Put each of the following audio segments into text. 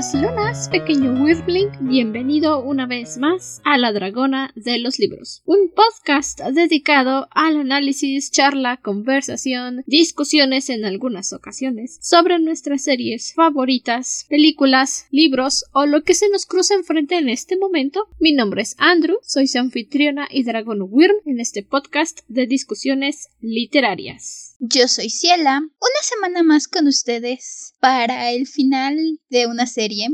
Lunas, pequeño Wirbling. Bienvenido una vez más a La Dragona de los Libros, un podcast dedicado al análisis, charla, conversación, discusiones en algunas ocasiones sobre nuestras series favoritas, películas, libros o lo que se nos cruza enfrente en este momento. Mi nombre es Andrew, soy su anfitriona y dragón Wyrm en este podcast de discusiones literarias. Yo soy Ciela, una semana más con ustedes para el final de una serie.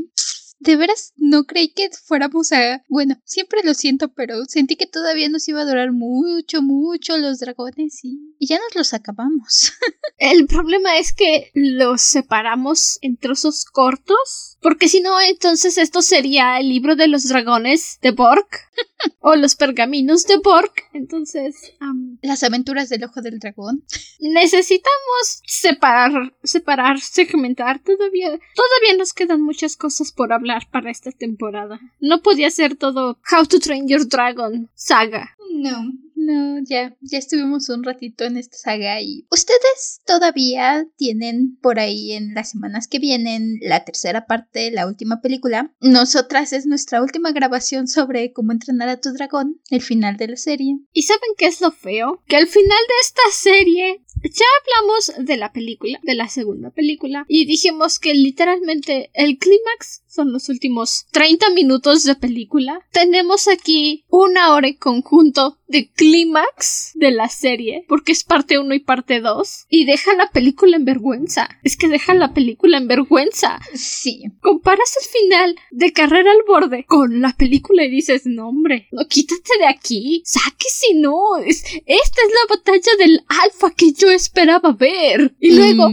De veras, no creí que fuéramos a... Bueno, siempre lo siento, pero sentí que todavía nos iba a durar mucho, mucho los dragones y, y ya nos los acabamos. El problema es que los separamos en trozos cortos, porque si no, entonces esto sería el libro de los dragones de Borg o los pergaminos de Borg. Entonces, am, Las aventuras del ojo del dragón. necesitamos separar, separar, segmentar. Todavía, todavía nos quedan muchas cosas por hablar para esta temporada. No podía ser todo How to Train Your Dragon saga. No, no, ya, ya estuvimos un ratito en esta saga y ustedes todavía tienen por ahí en las semanas que vienen la tercera parte, la última película. Nosotras es nuestra última grabación sobre cómo entrenar a tu dragón, el final de la serie. ¿Y saben qué es lo feo? Que al final de esta serie ya hablamos de la película, de la segunda película, y dijimos que literalmente el clímax son los últimos 30 minutos de película. Tenemos aquí una hora en conjunto de clímax de la serie, porque es parte 1 y parte 2, y deja la película en vergüenza. Es que deja la película en vergüenza. Sí, Comparas el final de Carrera al Borde con la película y dices, no hombre, no, quítate de aquí, sáquese, no, es, esta es la batalla del alfa que yo esperaba ver. Y luego.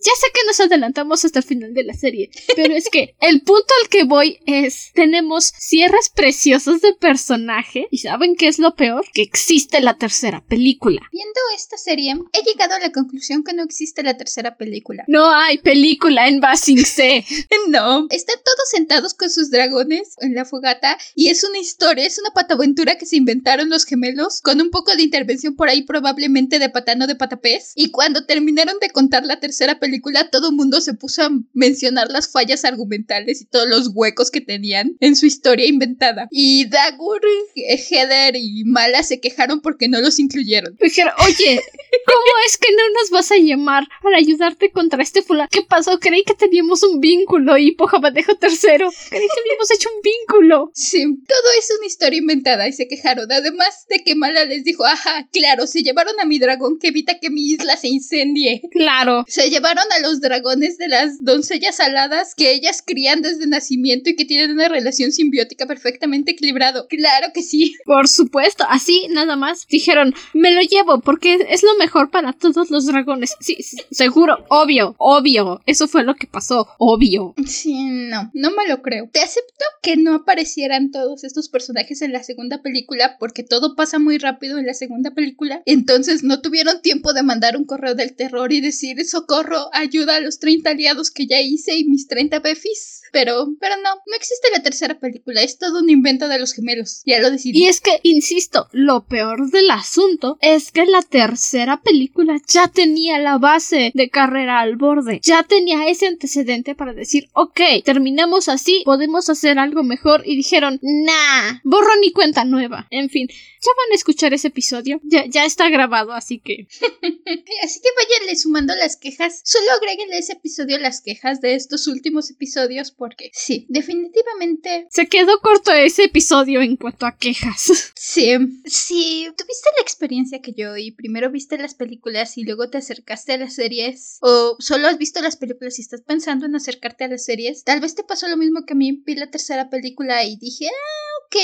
Ya sé que nos adelantamos hasta el final de la serie, pero es que el punto al que voy es, tenemos cierres preciosos de personaje y ¿saben qué es lo peor? Que existe la tercera película. Viendo esta serie, he llegado a la conclusión que no existe la tercera película. No hay película en Basing C. No, están todos sentados con sus dragones en la fogata y es una historia, es una pataventura que se inventaron los gemelos con un poco de intervención por ahí probablemente de patano de patapés y cuando terminaron de contar la tercera película todo el mundo se puso a mencionar las fallas argumentales y todos los huecos que tenían en su historia inventada y Dagur, Heather y Mala se quejaron porque no los incluyeron. Dijeron, oye, ¿cómo es que no nos vas a llamar para ayudarte contra este fulano? ¿Qué pasó? Creí que teníamos un vínculo y Pojabadejo tercero. Creí que habíamos hecho un vínculo. Sí, todo es una historia inventada y se quejaron. Además de que Mala les dijo, ajá, claro, se llevaron a mi dragón que evita que mi isla se incendie. Claro. Se llevaron a los dragones de las doncellas aladas que ellas crían desde nacimiento y que tienen una relación simbiótica perfectamente equilibrado. Claro que sí. Por supuesto, así nada más dijeron, me lo llevo porque es lo mejor para todos los dragones. Sí, sí, seguro, obvio, obvio. Eso fue lo que pasó, obvio. Sí, no, no me lo creo. Te acepto que no aparecieran todos estos personajes en la segunda película porque todo pasa muy rápido en la segunda película. Entonces no tuvieron tiempo de mandar un correo del terror y decir socorro, ayuda a los 30 aliados que ya hice y mis 30 befis. Pero, pero no, no existe la tercera película, es todo un invento de los gemelos. Ya lo decidí. Y es que, insisto, lo peor del asunto es que la tercera película ya tenía la base de carrera al borde. Ya tenía ese antecedente para decir, ok, terminamos así, podemos hacer algo mejor. Y dijeron, nah, borrón y cuenta nueva. En fin, ya van a escuchar ese episodio. Ya, ya está grabado, así que. Así que váyanle sumando las quejas. Solo agréguenle ese episodio las quejas de estos últimos episodios porque sí, definitivamente Se quedó corto ese episodio en cuanto a quejas. Sí, sí, tuviste la experiencia que yo y primero viste las películas y luego te acercaste a las series o solo has visto las películas y estás pensando en acercarte a las series, tal vez te pasó lo mismo que a mí, vi la tercera película y dije, ah, ok,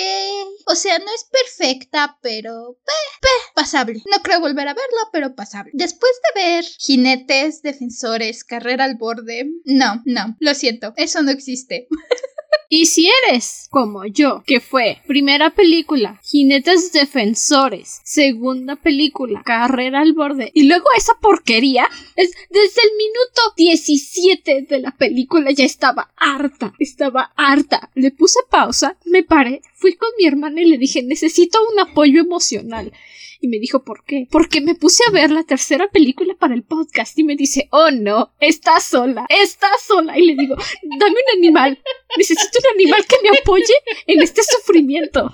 o sea, no es perfecta, pero, eh, eh, pasable. No creo volver a verla, pero pasable. Después de ver jinetes, defensores, carrera al borde, no, no, lo siento, eso no existe. Y si eres como yo, que fue primera película, Jinetes Defensores, segunda película, Carrera al Borde, y luego esa porquería, es desde el minuto 17 de la película ya estaba harta, estaba harta. Le puse pausa, me paré, fui con mi hermana y le dije necesito un apoyo emocional. Y me dijo, ¿por qué? Porque me puse a ver la tercera película para el podcast y me dice, oh no, estás sola, estás sola. Y le digo, dame un animal, necesito un animal que me apoye en este sufrimiento.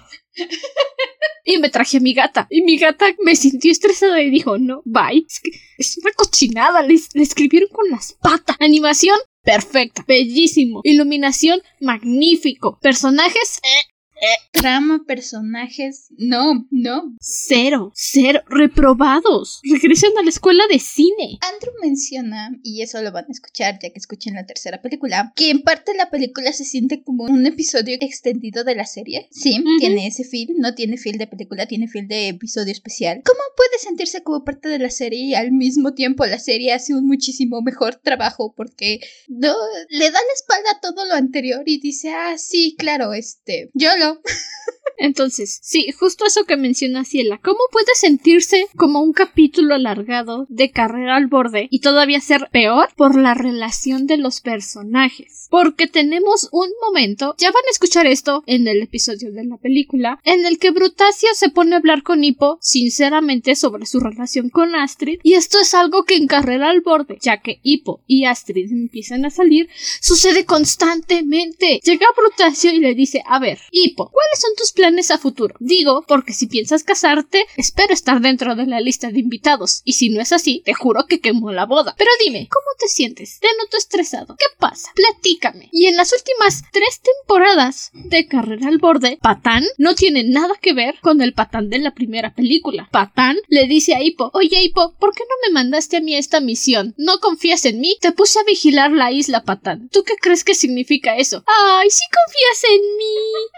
Y me traje a mi gata. Y mi gata me sintió estresada y dijo, no, bye. Es, una cochinada. Le, le escribieron con las patas. Animación perfecta. Bellísimo. Iluminación magnífico. Personajes eh, Trama, personajes, no, no. Cero, cero, reprobados. Regresan a la escuela de cine. Andrew menciona, y eso lo van a escuchar ya que escuchen la tercera película, que en parte la película se siente como un episodio extendido de la serie. Sí, tiene ese feel, no tiene feel de película, tiene feel de episodio especial. ¿Cómo puede sentirse como parte de la serie y al mismo tiempo la serie hace un muchísimo mejor trabajo porque no, le da la espalda a todo lo anterior y dice, ah, sí, claro, este, yo lo know. entonces, sí, justo eso que menciona Ciela. ¿Cómo puede sentirse como un capítulo alargado de carrera al borde y todavía ser peor por la relación de los personajes? Porque tenemos un momento, ya van a escuchar esto en el episodio de la película, en el que Brutasio se pone a hablar con Hippo sinceramente sobre su relación con Astrid, y esto es algo que en carrera al borde, ya que Hippo y Astrid empiezan a salir, sucede constantemente. Llega Brutasio y le dice, a ver, Hippo, ¿cuáles son tus planes a futuro? Digo, porque si piensas casarte, espero estar dentro de la lista de invitados, y si no es así, te juro que quemo la boda. Pero dime, ¿cómo te sientes? Te noto estresado. ¿Qué pasa? Platícame. Y en las últimas tres temporadas de Carrera al Borde, Patán no tiene nada que ver con el Patán de la primera película. Patán le dice a Hippo, oye Hippo, ¿por qué no me mandaste a mí esta misión? ¿No confías en mí? Te puse a vigilar la isla, Patán. ¿Tú qué crees que significa eso? Ay, sí confías en mí.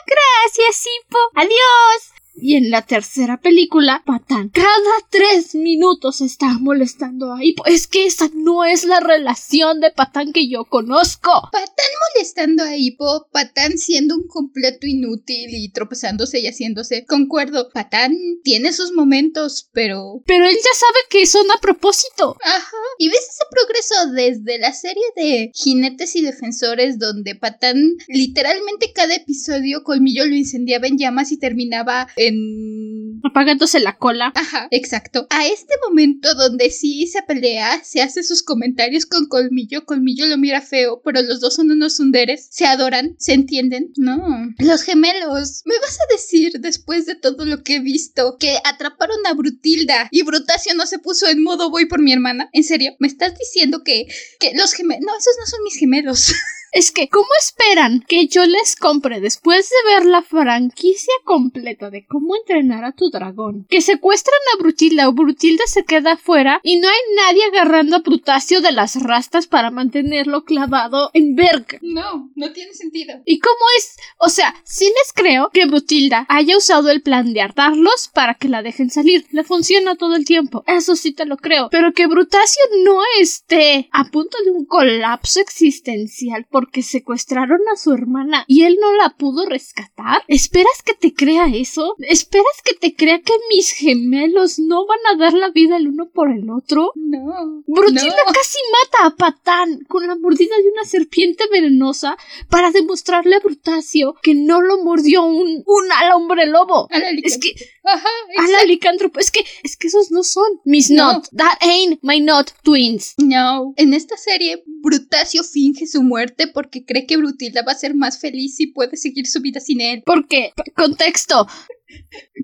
Gracias, Sipo. Adiós. Y en la tercera película, Patán cada tres minutos está molestando a Hippo. Es que esa no es la relación de Patán que yo conozco. Patán molestando a Hippo, Patán siendo un completo inútil y tropezándose y haciéndose. Concuerdo, Patán tiene sus momentos, pero... Pero él ya sabe que son a propósito. Ajá. Y ves ese progreso desde la serie de Jinetes y Defensores donde Patán literalmente cada episodio Colmillo lo incendiaba en llamas y terminaba en... apagándose la cola. Ajá, exacto. A este momento donde sí se pelea, se hace sus comentarios con Colmillo, Colmillo lo mira feo, pero los dos son unos sunderes, se adoran, se entienden. No. Los gemelos. ¿Me vas a decir, después de todo lo que he visto, que atraparon a Brutilda y Brutacio no se puso en modo voy por mi hermana? ¿En serio? ¿Me estás diciendo que, que los gemelos... No, esos no son mis gemelos. Es que, ¿cómo esperan que yo les compre después de ver la franquicia completa de cómo entrenar a tu dragón? Que secuestran a Brutilda o Brutilda se queda afuera y no hay nadie agarrando a Brutacio de las rastas para mantenerlo clavado en Berg. No, no tiene sentido. ¿Y cómo es? O sea, sí les creo que Brutilda haya usado el plan de hartarlos para que la dejen salir. Le funciona todo el tiempo. Eso sí te lo creo. Pero que Brutacio no esté a punto de un colapso existencial por porque secuestraron a su hermana y él no la pudo rescatar? ¿Esperas que te crea eso? ¿Esperas que te crea que mis gemelos no van a dar la vida el uno por el otro? No. Brutilda casi mata a Patán con la mordida de una serpiente venenosa para demostrarle a Brutacio que no lo mordió un, un al hombre lobo. es que Ajá, a licántropo. Es que, es que esos no son mis not. That ain't my not twins. No. En esta serie, Brutacio finge su muerte porque cree que Brutilda va a ser más feliz y puede seguir su vida sin él. Porque, contexto,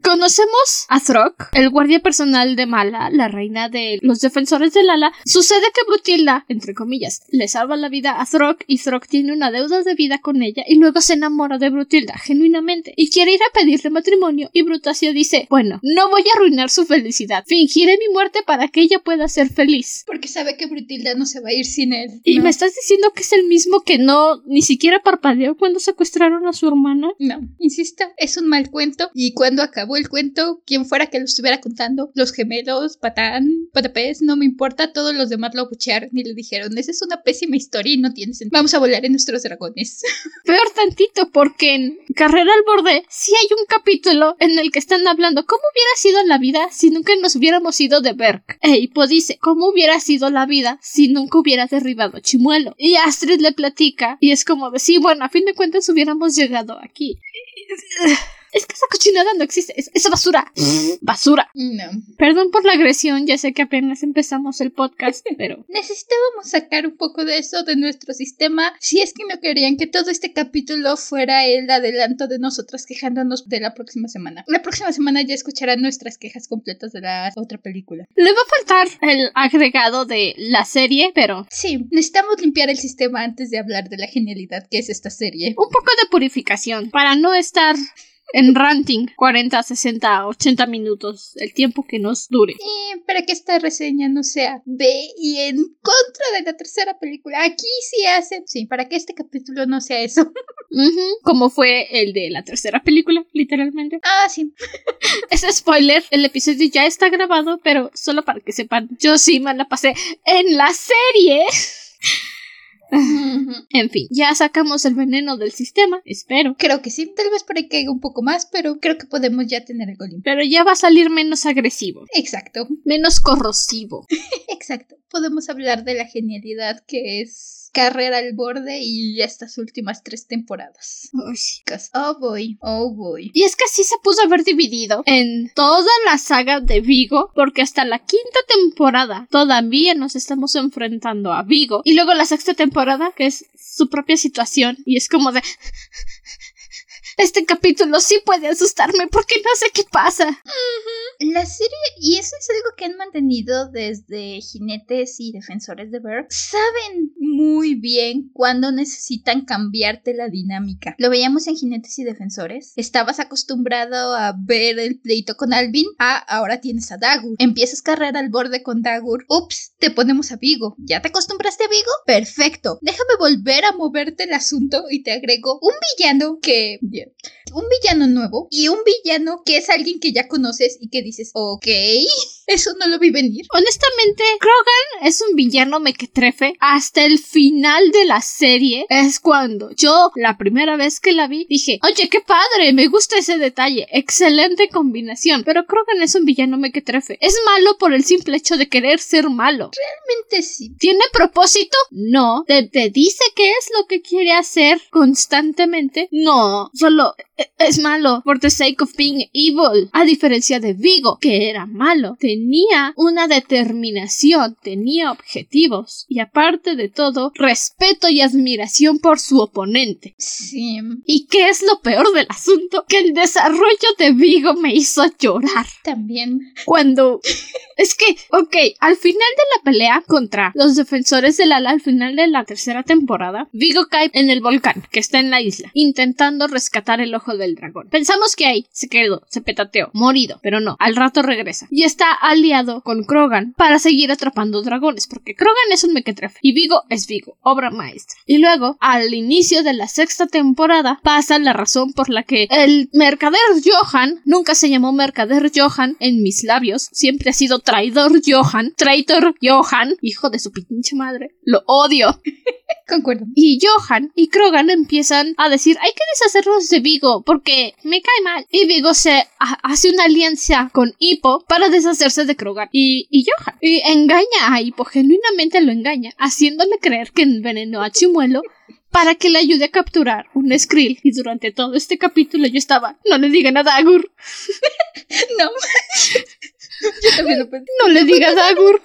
Conocemos a Throk, el guardia personal de Mala, la reina de los defensores de Lala. Sucede que Brutilda, entre comillas, le salva la vida a Throk y Throk tiene una deuda de vida con ella y luego se enamora de Brutilda genuinamente y quiere ir a pedirle matrimonio y Brutacio dice, bueno, no voy a arruinar su felicidad, fingiré mi muerte para que ella pueda ser feliz. Porque sabe que Brutilda no se va a ir sin él. ¿Y me estás diciendo que es el mismo que no ni siquiera parpadeó cuando secuestraron a su hermana? No, insisto, es un mal cuento y cuando acabó el cuento, quien fuera que lo estuviera contando, los gemelos, Patán, Patapés, no me importa, todos los demás lo abuchearon y le dijeron, esa es una pésima historia y no tiene sentido. Vamos a volar en nuestros dragones. Peor tantito, porque en Carrera al Borde sí hay un capítulo en el que están hablando cómo hubiera sido la vida si nunca nos hubiéramos ido de Berk. E Hippo dice, ¿cómo hubiera sido la vida si nunca hubiera derribado Chimuelo? Y Astrid le platica y es como de, sí, bueno, a fin de cuentas hubiéramos llegado aquí. Es que esa cochinada no existe. Es, es basura. basura. No. Perdón por la agresión, ya sé que apenas empezamos el podcast, pero Necesitábamos sacar un poco de eso de nuestro sistema si es que no querían que todo este capítulo fuera el adelanto de nosotras quejándonos de la próxima semana. La próxima semana ya escucharán nuestras quejas completas de la otra película. le va a faltar el agregado de la serie, pero Sí, necesitamos limpiar el sistema antes de hablar de la genialidad que es esta serie. un poco de purificación para no estar en ranting 40, 60, 80 minutos, el tiempo que nos dure. Y para que esta reseña no sea de y en contra de la tercera película. Aquí sí hacen. Sí, para que este capítulo no sea eso. Como fue el de la tercera película, literalmente. Ah, sí. Es spoiler, el episodio ya está grabado, pero solo para que sepan, yo sí me la pasé en la serie. En fin, ya sacamos el veneno del sistema, espero. Creo que sí. Tal vez por ahí caiga un poco más, pero creo que podemos ya tener algo limpio. Pero ya va a salir menos agresivo, Exacto. menos corrosivo. Exacto. Podemos hablar de la genialidad que es Carrera al Borde y estas últimas tres temporadas. Uy. Chicas, Oh boy, oh boy. Y es que sí se puso a ver dividido en toda la saga de Vigo, porque hasta la quinta temporada todavía nos estamos enfrentando a Vigo. Y luego la sexta temporada, que es su propia situación, y es como de... Este capítulo sí puede asustarme porque no sé qué pasa. La serie, y eso es algo que han mantenido desde jinetes y defensores de Ver, saben muy bien cuándo necesitan cambiarte la dinámica. Lo veíamos en jinetes y defensores. Estabas acostumbrado a ver el pleito con Alvin, ah, ahora tienes a Dagur. Empiezas carrera al borde con Dagur, ups, te ponemos a Vigo. ¿Ya te acostumbraste a Vigo? Perfecto. Déjame volver a moverte el asunto y te agrego un villano que... bien, un villano nuevo y un villano que es alguien que ya conoces y que dices, ok, eso no lo vi venir. Honestamente, Krogan es un villano mequetrefe hasta el final de la serie. Es cuando yo, la primera vez que la vi, dije, oye, qué padre, me gusta ese detalle, excelente combinación. Pero Krogan es un villano mequetrefe. Es malo por el simple hecho de querer ser malo. Realmente sí. ¿Tiene propósito? No. ¿Te, te dice qué es lo que quiere hacer constantemente? No. Solo e- es malo for the sake of being evil. A diferencia de Vigo, que era malo. Tenía una determinación, tenía objetivos. Y aparte de todo, respeto y admiración por su oponente. Sí. ¿Y qué es lo peor del asunto? Que el desarrollo de Vigo me hizo llorar También. cuando es que, ok, al final de la pelea contra los defensores del ala, al final de la tercera temporada, Vigo cae en el volcán que está en la isla, intentando rescatar el ojo del dragón. Pensamos que ahí se quedó, se petateó, morido, pero no, al rato regresa. Y está aliado con Krogan para seguir atrapando dragones, porque Krogan es un mequetrefe y Vigo es Vigo, obra maestra. Y luego, al inicio de la sexta temporada, pasa la razón por la que el mercader Johan, nunca se llamó mercader Johan en mis labios, siempre ha sido traidor Johan, traitor Johan, hijo de su pinche madre, lo odio. Concuerdo. Y Johan y Krogan empiezan a decir hay que deshacernos de Vigo porque me cae mal. Y Vigo se ha- hace una alianza con Hippo para deshacerse de Krogan y, y Johan. Y engaña a Hippo, genuinamente lo engaña, haciéndole creer que envenenó a Chimuelo para que le ayude a capturar un Skrill. Y durante todo este capítulo yo estaba, no le digan a Dagur, No. Yo también lo pensé. no le diga a Dagur,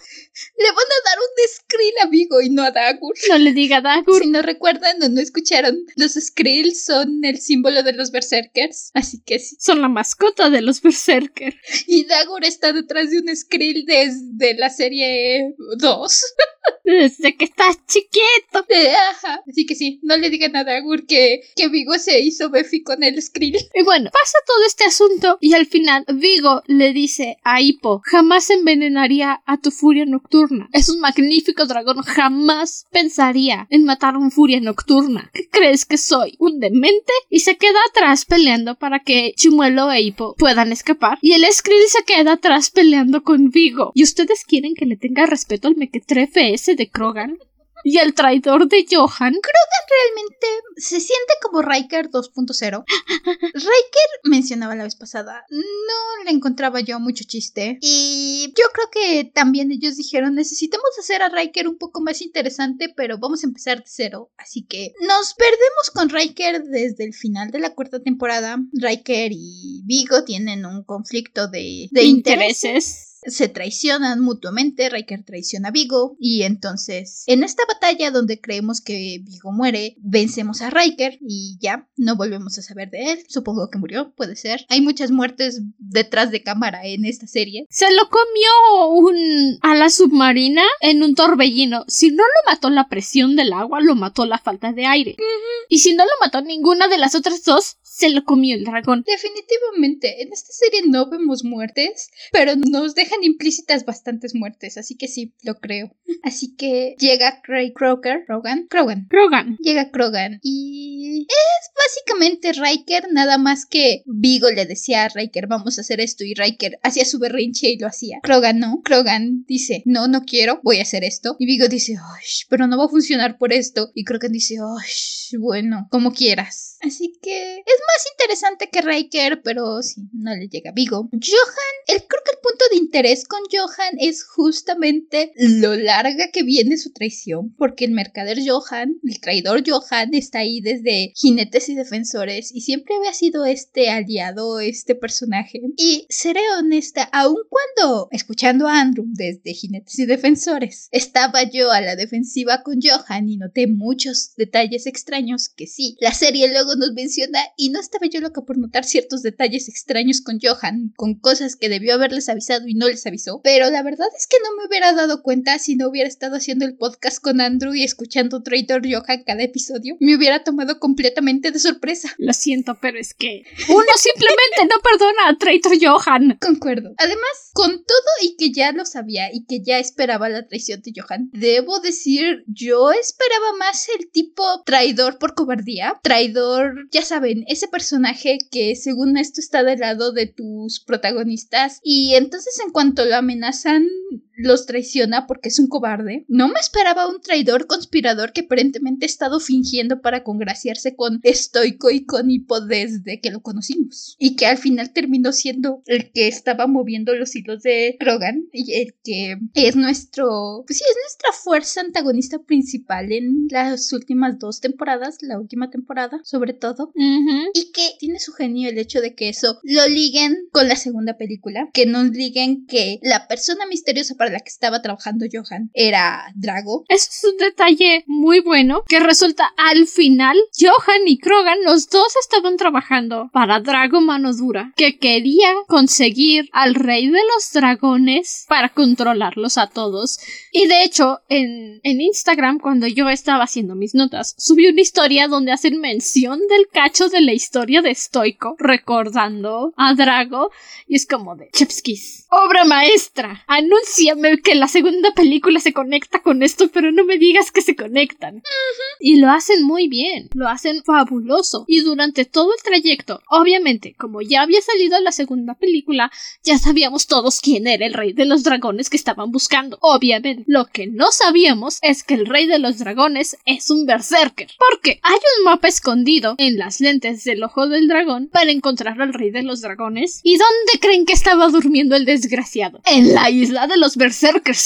Le van a dar un Skrill a Vigo y no a Dagur. no le diga a Dagur. Si no recuerdan o no escucharon, los Skrills son el símbolo de los Berserkers. Así que sí. Son la mascota de los Berserker. Y Dagur está detrás de un Skrill desde la serie 2. Desde que estás chiquito. Eh, Ajá. Así que sí, no le digan a Dagur que, que Vigo se hizo Befi con el Skrill. Y bueno, pasa todo este asunto y al final Vigo le dice a Hippo, jamás envenenaría a tu furia nocturna. Es un magnífico dragón, jamás pensaría en matar a un furia nocturna. ¿Qué crees que soy? ¿Un demente? Y se queda atrás peleando para que Chimuelo e Hippo puedan escapar. Y el Skrill se queda atrás peleando con Vigo. ¿Y ustedes quieren que le tenga respeto al mequetrefe ese de Krogan? y el traidor de Johan. Krogan realmente se siente como Riker 2.0. Riker mencionaba la vez pasada, no le encontraba yo mucho chiste y yo creo que también ellos dijeron necesitamos hacer a Riker un poco más interesante, pero vamos a empezar de cero. Así que nos perdemos con Riker desde el final de la cuarta temporada. Riker y Vigo tienen un conflicto de, de intereses se traicionan mutuamente, Riker traiciona a Vigo y entonces en esta batalla donde creemos que Vigo muere, vencemos a Riker y ya no volvemos a saber de él. Supongo que murió, puede ser. Hay muchas muertes detrás de cámara en esta serie. Se lo comió un a la submarina en un torbellino. Si no lo mató la presión del agua, lo mató la falta de aire. Y si no lo mató ninguna de las otras dos, se lo comió el dragón. Definitivamente, en esta serie no vemos muertes, pero nos dejan implícitas bastantes muertes, así que sí, lo creo. Así que llega Craig Croker, Krogan, Krogan, Krogan. Llega Krogan y es básicamente Riker, nada más que Vigo le decía a Riker, vamos a hacer esto, y Riker hacía su berrinche y lo hacía. Krogan no, Krogan dice, no, no quiero, voy a hacer esto. Y Vigo dice, pero no va a funcionar por esto. Y Krogan dice, bueno, como quieras. Así que es más interesante que Riker, pero sí, no le llega Vigo. Johan, el, creo que el punto de interés con Johan es justamente lo larga que viene su traición, porque el mercader Johan, el traidor Johan, está ahí desde jinetes y defensores y siempre había sido este aliado, este personaje. Y seré honesta, aun cuando, escuchando a Andrew desde jinetes y defensores, estaba yo a la defensiva con Johan y noté muchos detalles extraños que sí, la serie luego nos menciona y no estaba yo loca por notar ciertos detalles extraños con Johan, con cosas que debió haberles avisado y no les avisó. Pero la verdad es que no me hubiera dado cuenta si no hubiera estado haciendo el podcast con Andrew y escuchando Traitor Johan cada episodio. Me hubiera tomado completamente de sorpresa. Lo siento, pero es que uno simplemente no perdona a Traitor Johan. Concuerdo. Además, con todo y que ya lo sabía y que ya esperaba la traición de Johan, debo decir, yo esperaba más el tipo traidor por cobardía. Traidor, ya saben, ese personaje que según esto está del lado de tus protagonistas y entonces en cuanto lo amenazan los traiciona porque es un cobarde. No me esperaba un traidor conspirador que aparentemente ha estado fingiendo para congraciarse con Stoico y con Hippo desde que lo conocimos. Y que al final terminó siendo el que estaba moviendo los hilos de Krogan y el que es nuestro, pues sí, es nuestra fuerza antagonista principal en las últimas dos temporadas, la última temporada sobre todo. Y que tiene su genio el hecho de que eso lo liguen con la segunda película, que nos liguen que la persona misteriosa para la que estaba trabajando Johan era Drago. Eso es un detalle muy bueno que resulta al final Johan y Krogan los dos estaban trabajando para Drago Mano Dura que quería conseguir al rey de los dragones para controlarlos a todos y de hecho en, en Instagram cuando yo estaba haciendo mis notas subí una historia donde hacen mención del cacho de la historia de Stoico recordando a Drago y es como de Chepskis obra maestra que la segunda película se conecta con esto, pero no me digas que se conectan. Y lo hacen muy bien, lo hacen fabuloso. Y durante todo el trayecto, obviamente, como ya había salido la segunda película, ya sabíamos todos quién era el rey de los dragones que estaban buscando. Obviamente, lo que no sabíamos es que el rey de los dragones es un berserker. Porque hay un mapa escondido en las lentes del ojo del dragón para encontrar al rey de los dragones. ¿Y dónde creen que estaba durmiendo el desgraciado? En la isla de los berserkers,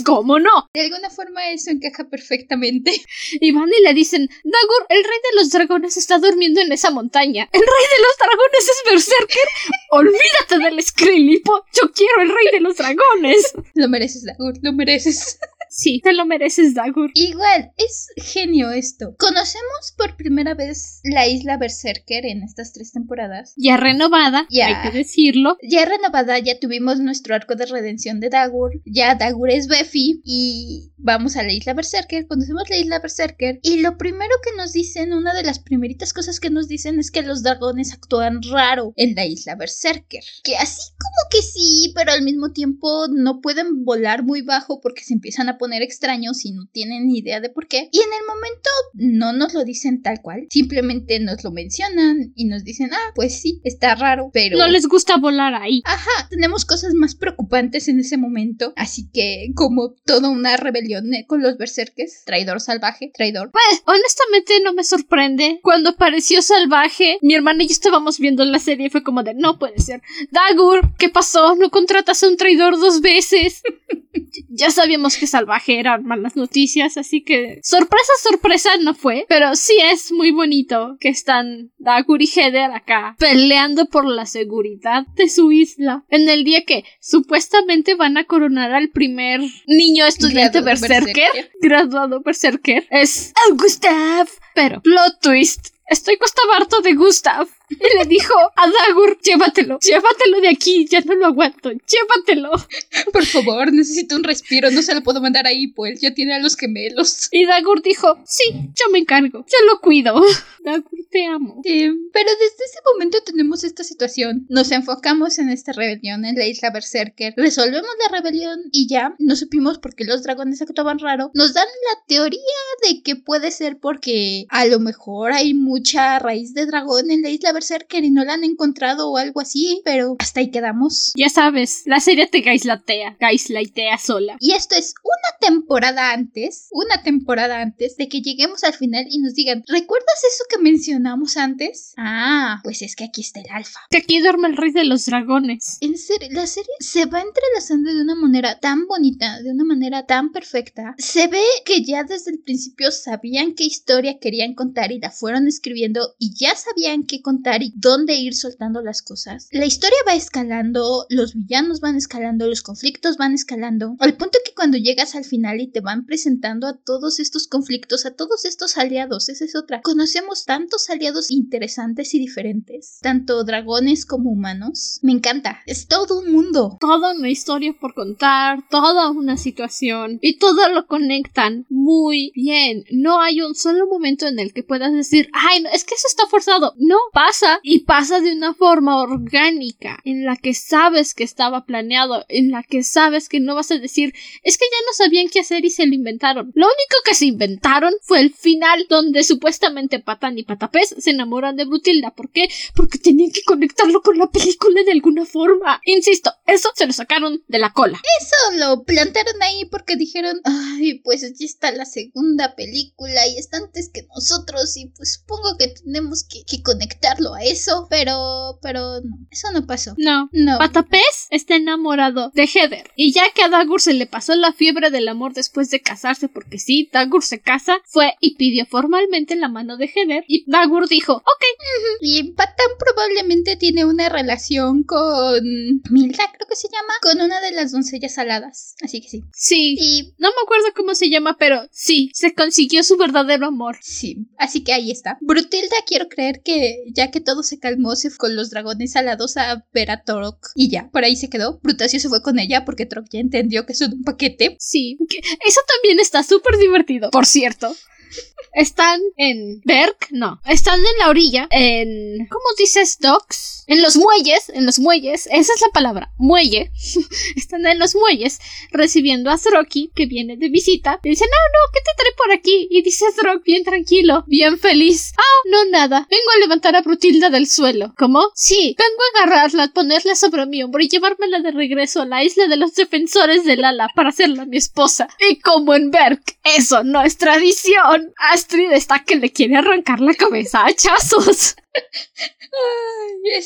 ¿cómo no? De alguna forma eso encaja perfectamente. Y van y le dicen, Dagur, el rey de los dragones está durmiendo en esa montaña. ¿El rey de los dragones es berserker? Olvídate del Skrilipo. Yo quiero el rey de los dragones. Lo mereces, Dagur, lo mereces. Sí, te lo mereces, Dagur. Igual, es genio esto. Conocemos por primera vez la isla Berserker en estas tres temporadas. Ya renovada, Ya. hay que decirlo. Ya renovada, ya tuvimos nuestro arco de redención de Dagur. Ya Dagur es Buffy y vamos a la isla Berserker. Conocemos la isla Berserker y lo primero que nos dicen, una de las primeritas cosas que nos dicen es que los dragones actúan raro en la isla Berserker. Que así como que sí, pero al mismo tiempo no pueden volar muy bajo porque se empiezan a poner extraños y no tienen ni idea de por qué. Y en el momento no nos lo dicen tal cual, simplemente nos lo mencionan y nos dicen, ah, pues sí, está raro, pero... No les gusta volar ahí. Ajá, tenemos cosas más preocupantes en ese momento, así que como toda una rebelión eh, con los berserkers, traidor salvaje, traidor. Pues, honestamente no me sorprende. Cuando apareció salvaje, mi hermana y yo estábamos viendo la serie y fue como de, no puede ser. Dagur, ¿qué pasó? ¿No contratas a un traidor dos veces? ya sabíamos que salvaje eran malas noticias, así que sorpresa, sorpresa no fue, pero sí es muy bonito que están Dagur y Heather acá peleando por la seguridad de su isla en el día que supuestamente van a coronar al primer niño estudiante berserker, graduado berserker, es Gustav, pero plot twist. Estoy costaba harto de Gustav. Y le dijo a Dagur, llévatelo, llévatelo de aquí, ya no lo aguanto, llévatelo. Por favor, necesito un respiro, no se lo puedo mandar ahí, pues ya tiene a los gemelos. Y Dagur dijo, sí, yo me encargo, yo lo cuido. Dagur, te amo. pero desde ese momento tenemos esta situación. Nos enfocamos en esta rebelión en la isla Berserker, resolvemos la rebelión y ya no supimos por qué los dragones actuaban raro. Nos dan la teoría de que puede ser porque a lo mejor hay mucha raíz de dragón en la isla Berserker y no la han encontrado o algo así, pero hasta ahí quedamos. Ya sabes, la serie te gaislatea, gaislatea sola. Y esto es una temporada antes, una temporada antes de que lleguemos al final y nos digan, ¿recuerdas eso que mencionamos antes? Ah, pues es que aquí está el alfa. Que aquí duerme el rey de los dragones. En serio, la serie se va entrelazando de una manera tan bonita, de una manera tan perfecta. Se ve que ya desde el principio sabían qué historia querían contar y la fueron escribiendo y ya sabían qué contar y dónde ir soltando las cosas. La historia va escalando, los villanos van escalando, los conflictos van escalando, al punto que cuando llegas al final y te van presentando a todos estos conflictos, a todos estos aliados, esa es otra. Conocemos tantos aliados interesantes y diferentes, tanto dragones como humanos. Me encanta, es todo un mundo. Toda una historia por contar, toda una situación y todo lo conectan muy bien. No hay un solo momento en el que puedas decir, ay, no, es que eso está forzado. No, y pasa de una forma orgánica en la que sabes que estaba planeado, en la que sabes que no vas a decir es que ya no sabían qué hacer y se lo inventaron. Lo único que se inventaron fue el final donde supuestamente Patán y Patapés se enamoran de Brutilda. ¿Por qué? Porque tenían que conectarlo con la película de alguna forma. Insisto, eso se lo sacaron de la cola. Eso lo plantaron ahí porque dijeron, ay, pues ya está la segunda película y está antes que nosotros y pues supongo que tenemos que conectarlo a eso, pero, pero no, eso no pasó. No, no. Patapés está enamorado de Heather y ya que a Dagur se le pasó la fiebre del amor después de casarse, porque sí, Dagur se casa, fue y pidió formalmente la mano de Heather y Dagur dijo, ok. Y Patán probablemente tiene una relación con Milda, creo que se llama, con una de las doncellas aladas, así que sí. Sí. Y no me acuerdo cómo se llama, pero sí, se consiguió su verdadero amor. Sí, así que ahí está. Brutilda quiero creer que ya que todo se calmó, se fue con los dragones alados a ver a Torok y ya, por ahí se quedó. Brutasio se fue con ella porque Torok ya entendió que es un paquete. Sí, eso también está súper divertido, por cierto. Están en Berg, no, están en la orilla, en ¿cómo dices docks? En los muelles, en los muelles, esa es la palabra, muelle. están en los muelles recibiendo a Zroki que viene de visita. Y dice, "No, no, ¿qué te trae por aquí?" Y dice Zrok bien tranquilo, bien feliz, "Ah, no nada, vengo a levantar a Brutilda del suelo." ¿Cómo? Sí, vengo a agarrarla, ponerla sobre mi hombro y llevármela de regreso a la isla de los defensores del ala para hacerla mi esposa. Y como en Berg, eso no es tradición. Astrid está que le quiere arrancar la cabeza a hachazos. Ay,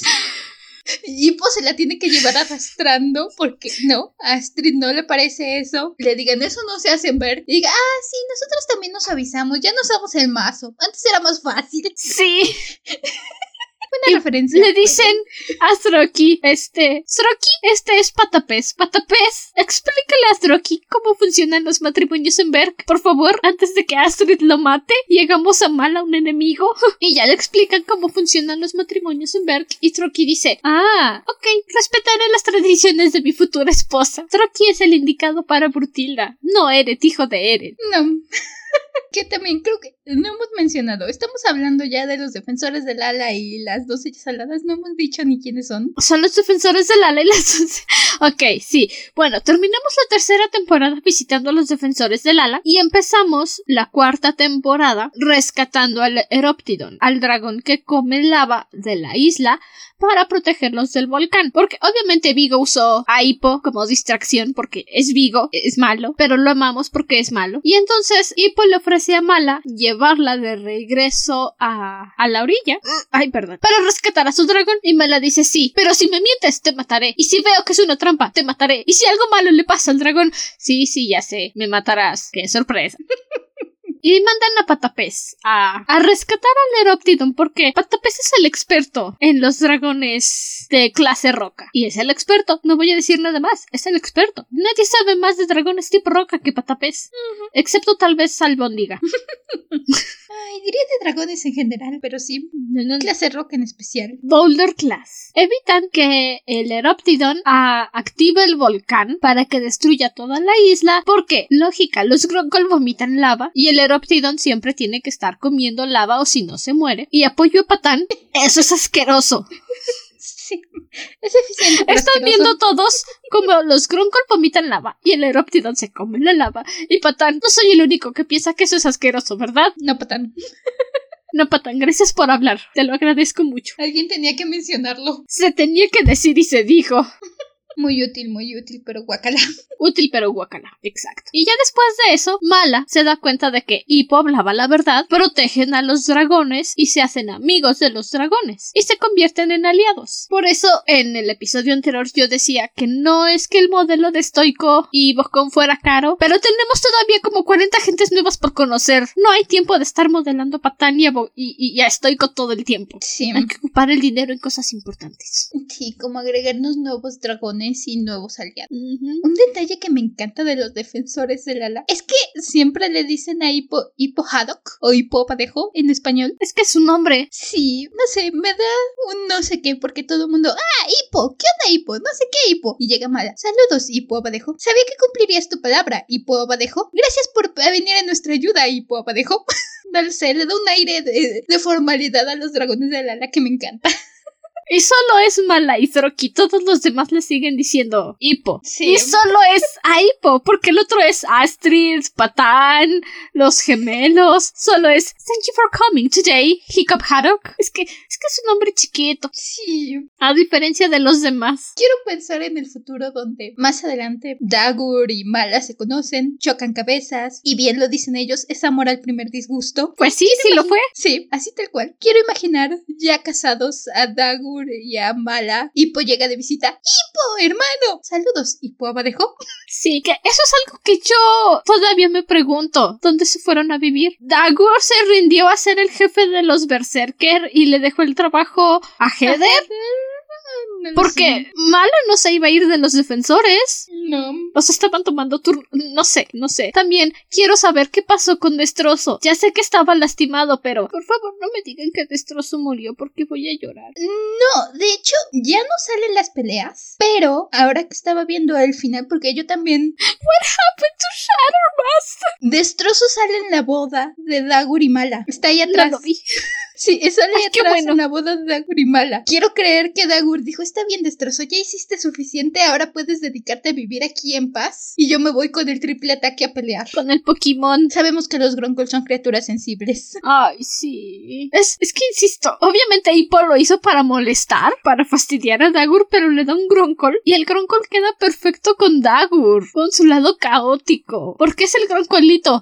Y pues se la tiene que llevar arrastrando porque no, a Astrid no le parece eso. Le digan, eso no se hacen ver. Y diga, ah, sí, nosotros también nos avisamos, ya no usamos el mazo. Antes era más fácil. Sí. Buena referencia. Le dicen a Stroki, este, Stroki, este es Patapés. Patapés, explícale a Stroki cómo funcionan los matrimonios en Berg, por favor, antes de que Astrid lo mate y hagamos a mal a un enemigo. y ya le explican cómo funcionan los matrimonios en Berg y Stroki dice, ah, ok, respetaré las tradiciones de mi futura esposa. Stroki es el indicado para Brutilda, no Eret, hijo de Eret. No. que también creo que no hemos mencionado. Estamos hablando ya de los defensores del ala y las dos hechas aladas. No hemos dicho ni quiénes son. Son los defensores del ala y las dos. ok, sí. Bueno, terminamos la tercera temporada visitando a los defensores del ala y empezamos la cuarta temporada rescatando al Eroptidon, al dragón que come lava de la isla para protegerlos del volcán. Porque obviamente Vigo usó a Hippo como distracción porque es Vigo, es malo, pero lo amamos porque es malo. Y entonces Hippo le ofrece a Mala llevarla de regreso a, a la orilla. Ay, perdón. Para rescatar a su dragón. Y Mala dice sí, pero si me mientes te mataré. Y si veo que es una trampa, te mataré. Y si algo malo le pasa al dragón, sí, sí, ya sé, me matarás. Qué sorpresa. y mandan a Patapés a, a rescatar al Eroptidon porque Patapés es el experto en los dragones de clase roca. Y es el experto, no voy a decir nada más, es el experto. Nadie sabe más de dragones tipo roca que Patapés. Excepto tal vez Albondiga. Ay, diría de dragones en general, pero sí. Clase roca en especial. Boulder Class. Evitan que el Eroptidon ah, active el volcán para que destruya toda la isla. Porque, lógica, los Gronkol vomitan lava y el Eroptidon siempre tiene que estar comiendo lava o si no se muere. Y apoyo a Patán, eso es asqueroso. Sí, es eficiente. Están viendo todos como los Gronkol vomitan lava y el Eroptidon se come la lava. Y Patán, no soy el único que piensa que eso es asqueroso, ¿verdad? No, patán. No, Patán, gracias por hablar. Te lo agradezco mucho. Alguien tenía que mencionarlo. Se tenía que decir y se dijo. Muy útil, muy útil, pero guacala. Útil pero guacala, exacto. Y ya después de eso, Mala se da cuenta de que Hippo hablaba la verdad, protegen a los dragones y se hacen amigos de los dragones y se convierten en aliados. Por eso en el episodio anterior yo decía que no es que el modelo de Stoico y Boscón fuera caro, pero tenemos todavía como 40 gentes nuevas por conocer. No hay tiempo de estar modelando a Patán y a, Bo- y- y- a Stoico todo el tiempo. Sí. Hay que ocupar el dinero en cosas importantes. Sí, como agregarnos nuevos dragones y nuevos aliados. Un detalle que me encanta de los defensores del ala es que siempre le dicen a Hippo, Hippo Haddock o Hippo Padejo en español. Es que es un nombre. Sí, no sé, me da un no sé qué porque todo el mundo, ah, Hippo, ¿qué onda Hippo? No sé qué Hippo. Y llega Mala, saludos Hippo Abadejo. Sabía que cumplirías tu palabra, Hippo Abadejo. Gracias por venir en nuestra ayuda, Hippo Abadejo. No sé, le da un aire de, de formalidad a los dragones del ala que me encanta. Y solo es Mala y Zroki. Todos los demás le siguen diciendo Hippo. Sí. Y solo es a Hippo, porque el otro es Astrid, Patán, los gemelos. Solo es Thank you for coming today, Hiccup Haddock. Es que, es que es un nombre chiquito. Sí, A diferencia de los demás. Quiero pensar en el futuro donde más adelante Dagur y Mala se conocen, chocan cabezas y bien lo dicen ellos, es amor al primer disgusto. Pues sí, sí lo fue. Sí, así tal cual. Quiero imaginar ya casados a Dagur y a Mala. Hippo llega de visita. ¡Hippo, hermano! Saludos, Hippo Abadejo. Sí, que eso es algo que yo todavía me pregunto. ¿Dónde se fueron a vivir? Dagur se rindió a ser el jefe de los Berserker y le dejó el trabajo a Heather. No Porque sé. Mala no se iba a ir de los defensores. No. O sea, estaban tomando turno. No sé, no sé. También quiero saber qué pasó con Destrozo. Ya sé que estaba lastimado, pero por favor no me digan que Destrozo murió porque voy a llorar. No, de hecho, ya no salen las peleas. Pero ahora que estaba viendo el final, porque yo también. Happened to Shattermaster. Destrozo sale en la boda de Dagur y Mala. Está ahí No atrás. lo vi. Sí, sale ahí Ay, qué atrás bueno. en la boda de Dagur y Mala. Quiero creer que Dagur dijo: Está bien, Destrozo, ya hiciste suficiente. Ahora puedes dedicarte a vivir aquí en paz. Y yo me voy con el triple ataque a pelear. Con el Pokémon. Sabemos que los Gronkles son criaturas sensibles. Ay, sí. Es, es que insisto, obviamente Hippo lo hizo para molestar, para fastidiar a Dagur, pero le da un Gronkol y el Gronkol queda perfecto con Dagur, con su lado caótico. Porque es el Gronkolito.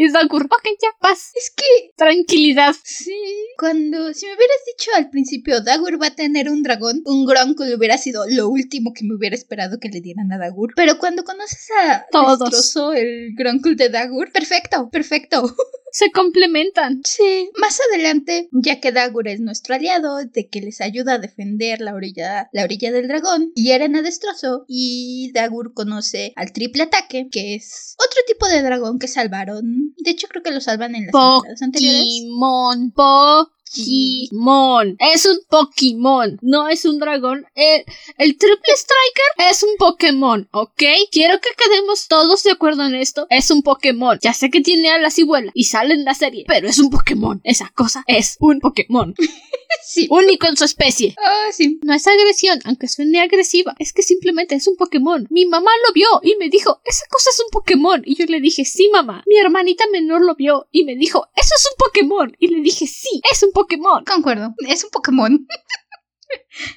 Y Dagur, ok, ya, paz, Es que tranquilidad. Sí. Cuando, si me hubieras dicho al principio Dagur va a tener un dragón, un Gronkle hubiera sido lo último que me hubiera esperado que le dieran a Dagur. Pero cuando conoces a Todos. Destrozo, el Gronkle de Dagur, perfecto, perfecto. Se complementan. Sí. Más adelante, ya que Dagur es nuestro aliado, de que les ayuda a defender la orilla, la orilla del dragón, hieren a Destrozo y Dagur conoce al triple ataque, que es otro tipo de dragón que salvaron. De hecho, creo que lo salvan en las temporadas anteriores. Pokémon, Pokémon. Es un Pokémon, no es un dragón. El, el Triple Striker es un Pokémon, ¿ok? Quiero que quedemos todos de acuerdo en esto. Es un Pokémon. Ya sé que tiene alas y vuela y sale en la serie, pero es un Pokémon. Esa cosa es un Pokémon. Sí. Único en su especie. Ah, sí. No es agresión, aunque suene agresiva. Es que simplemente es un Pokémon. Mi mamá lo vio y me dijo, esa cosa es un Pokémon. Y yo le dije, sí, mamá. Mi hermanita menor lo vio y me dijo, eso es un Pokémon. Y le dije, sí, es un Pokémon. Concuerdo. Es un Pokémon.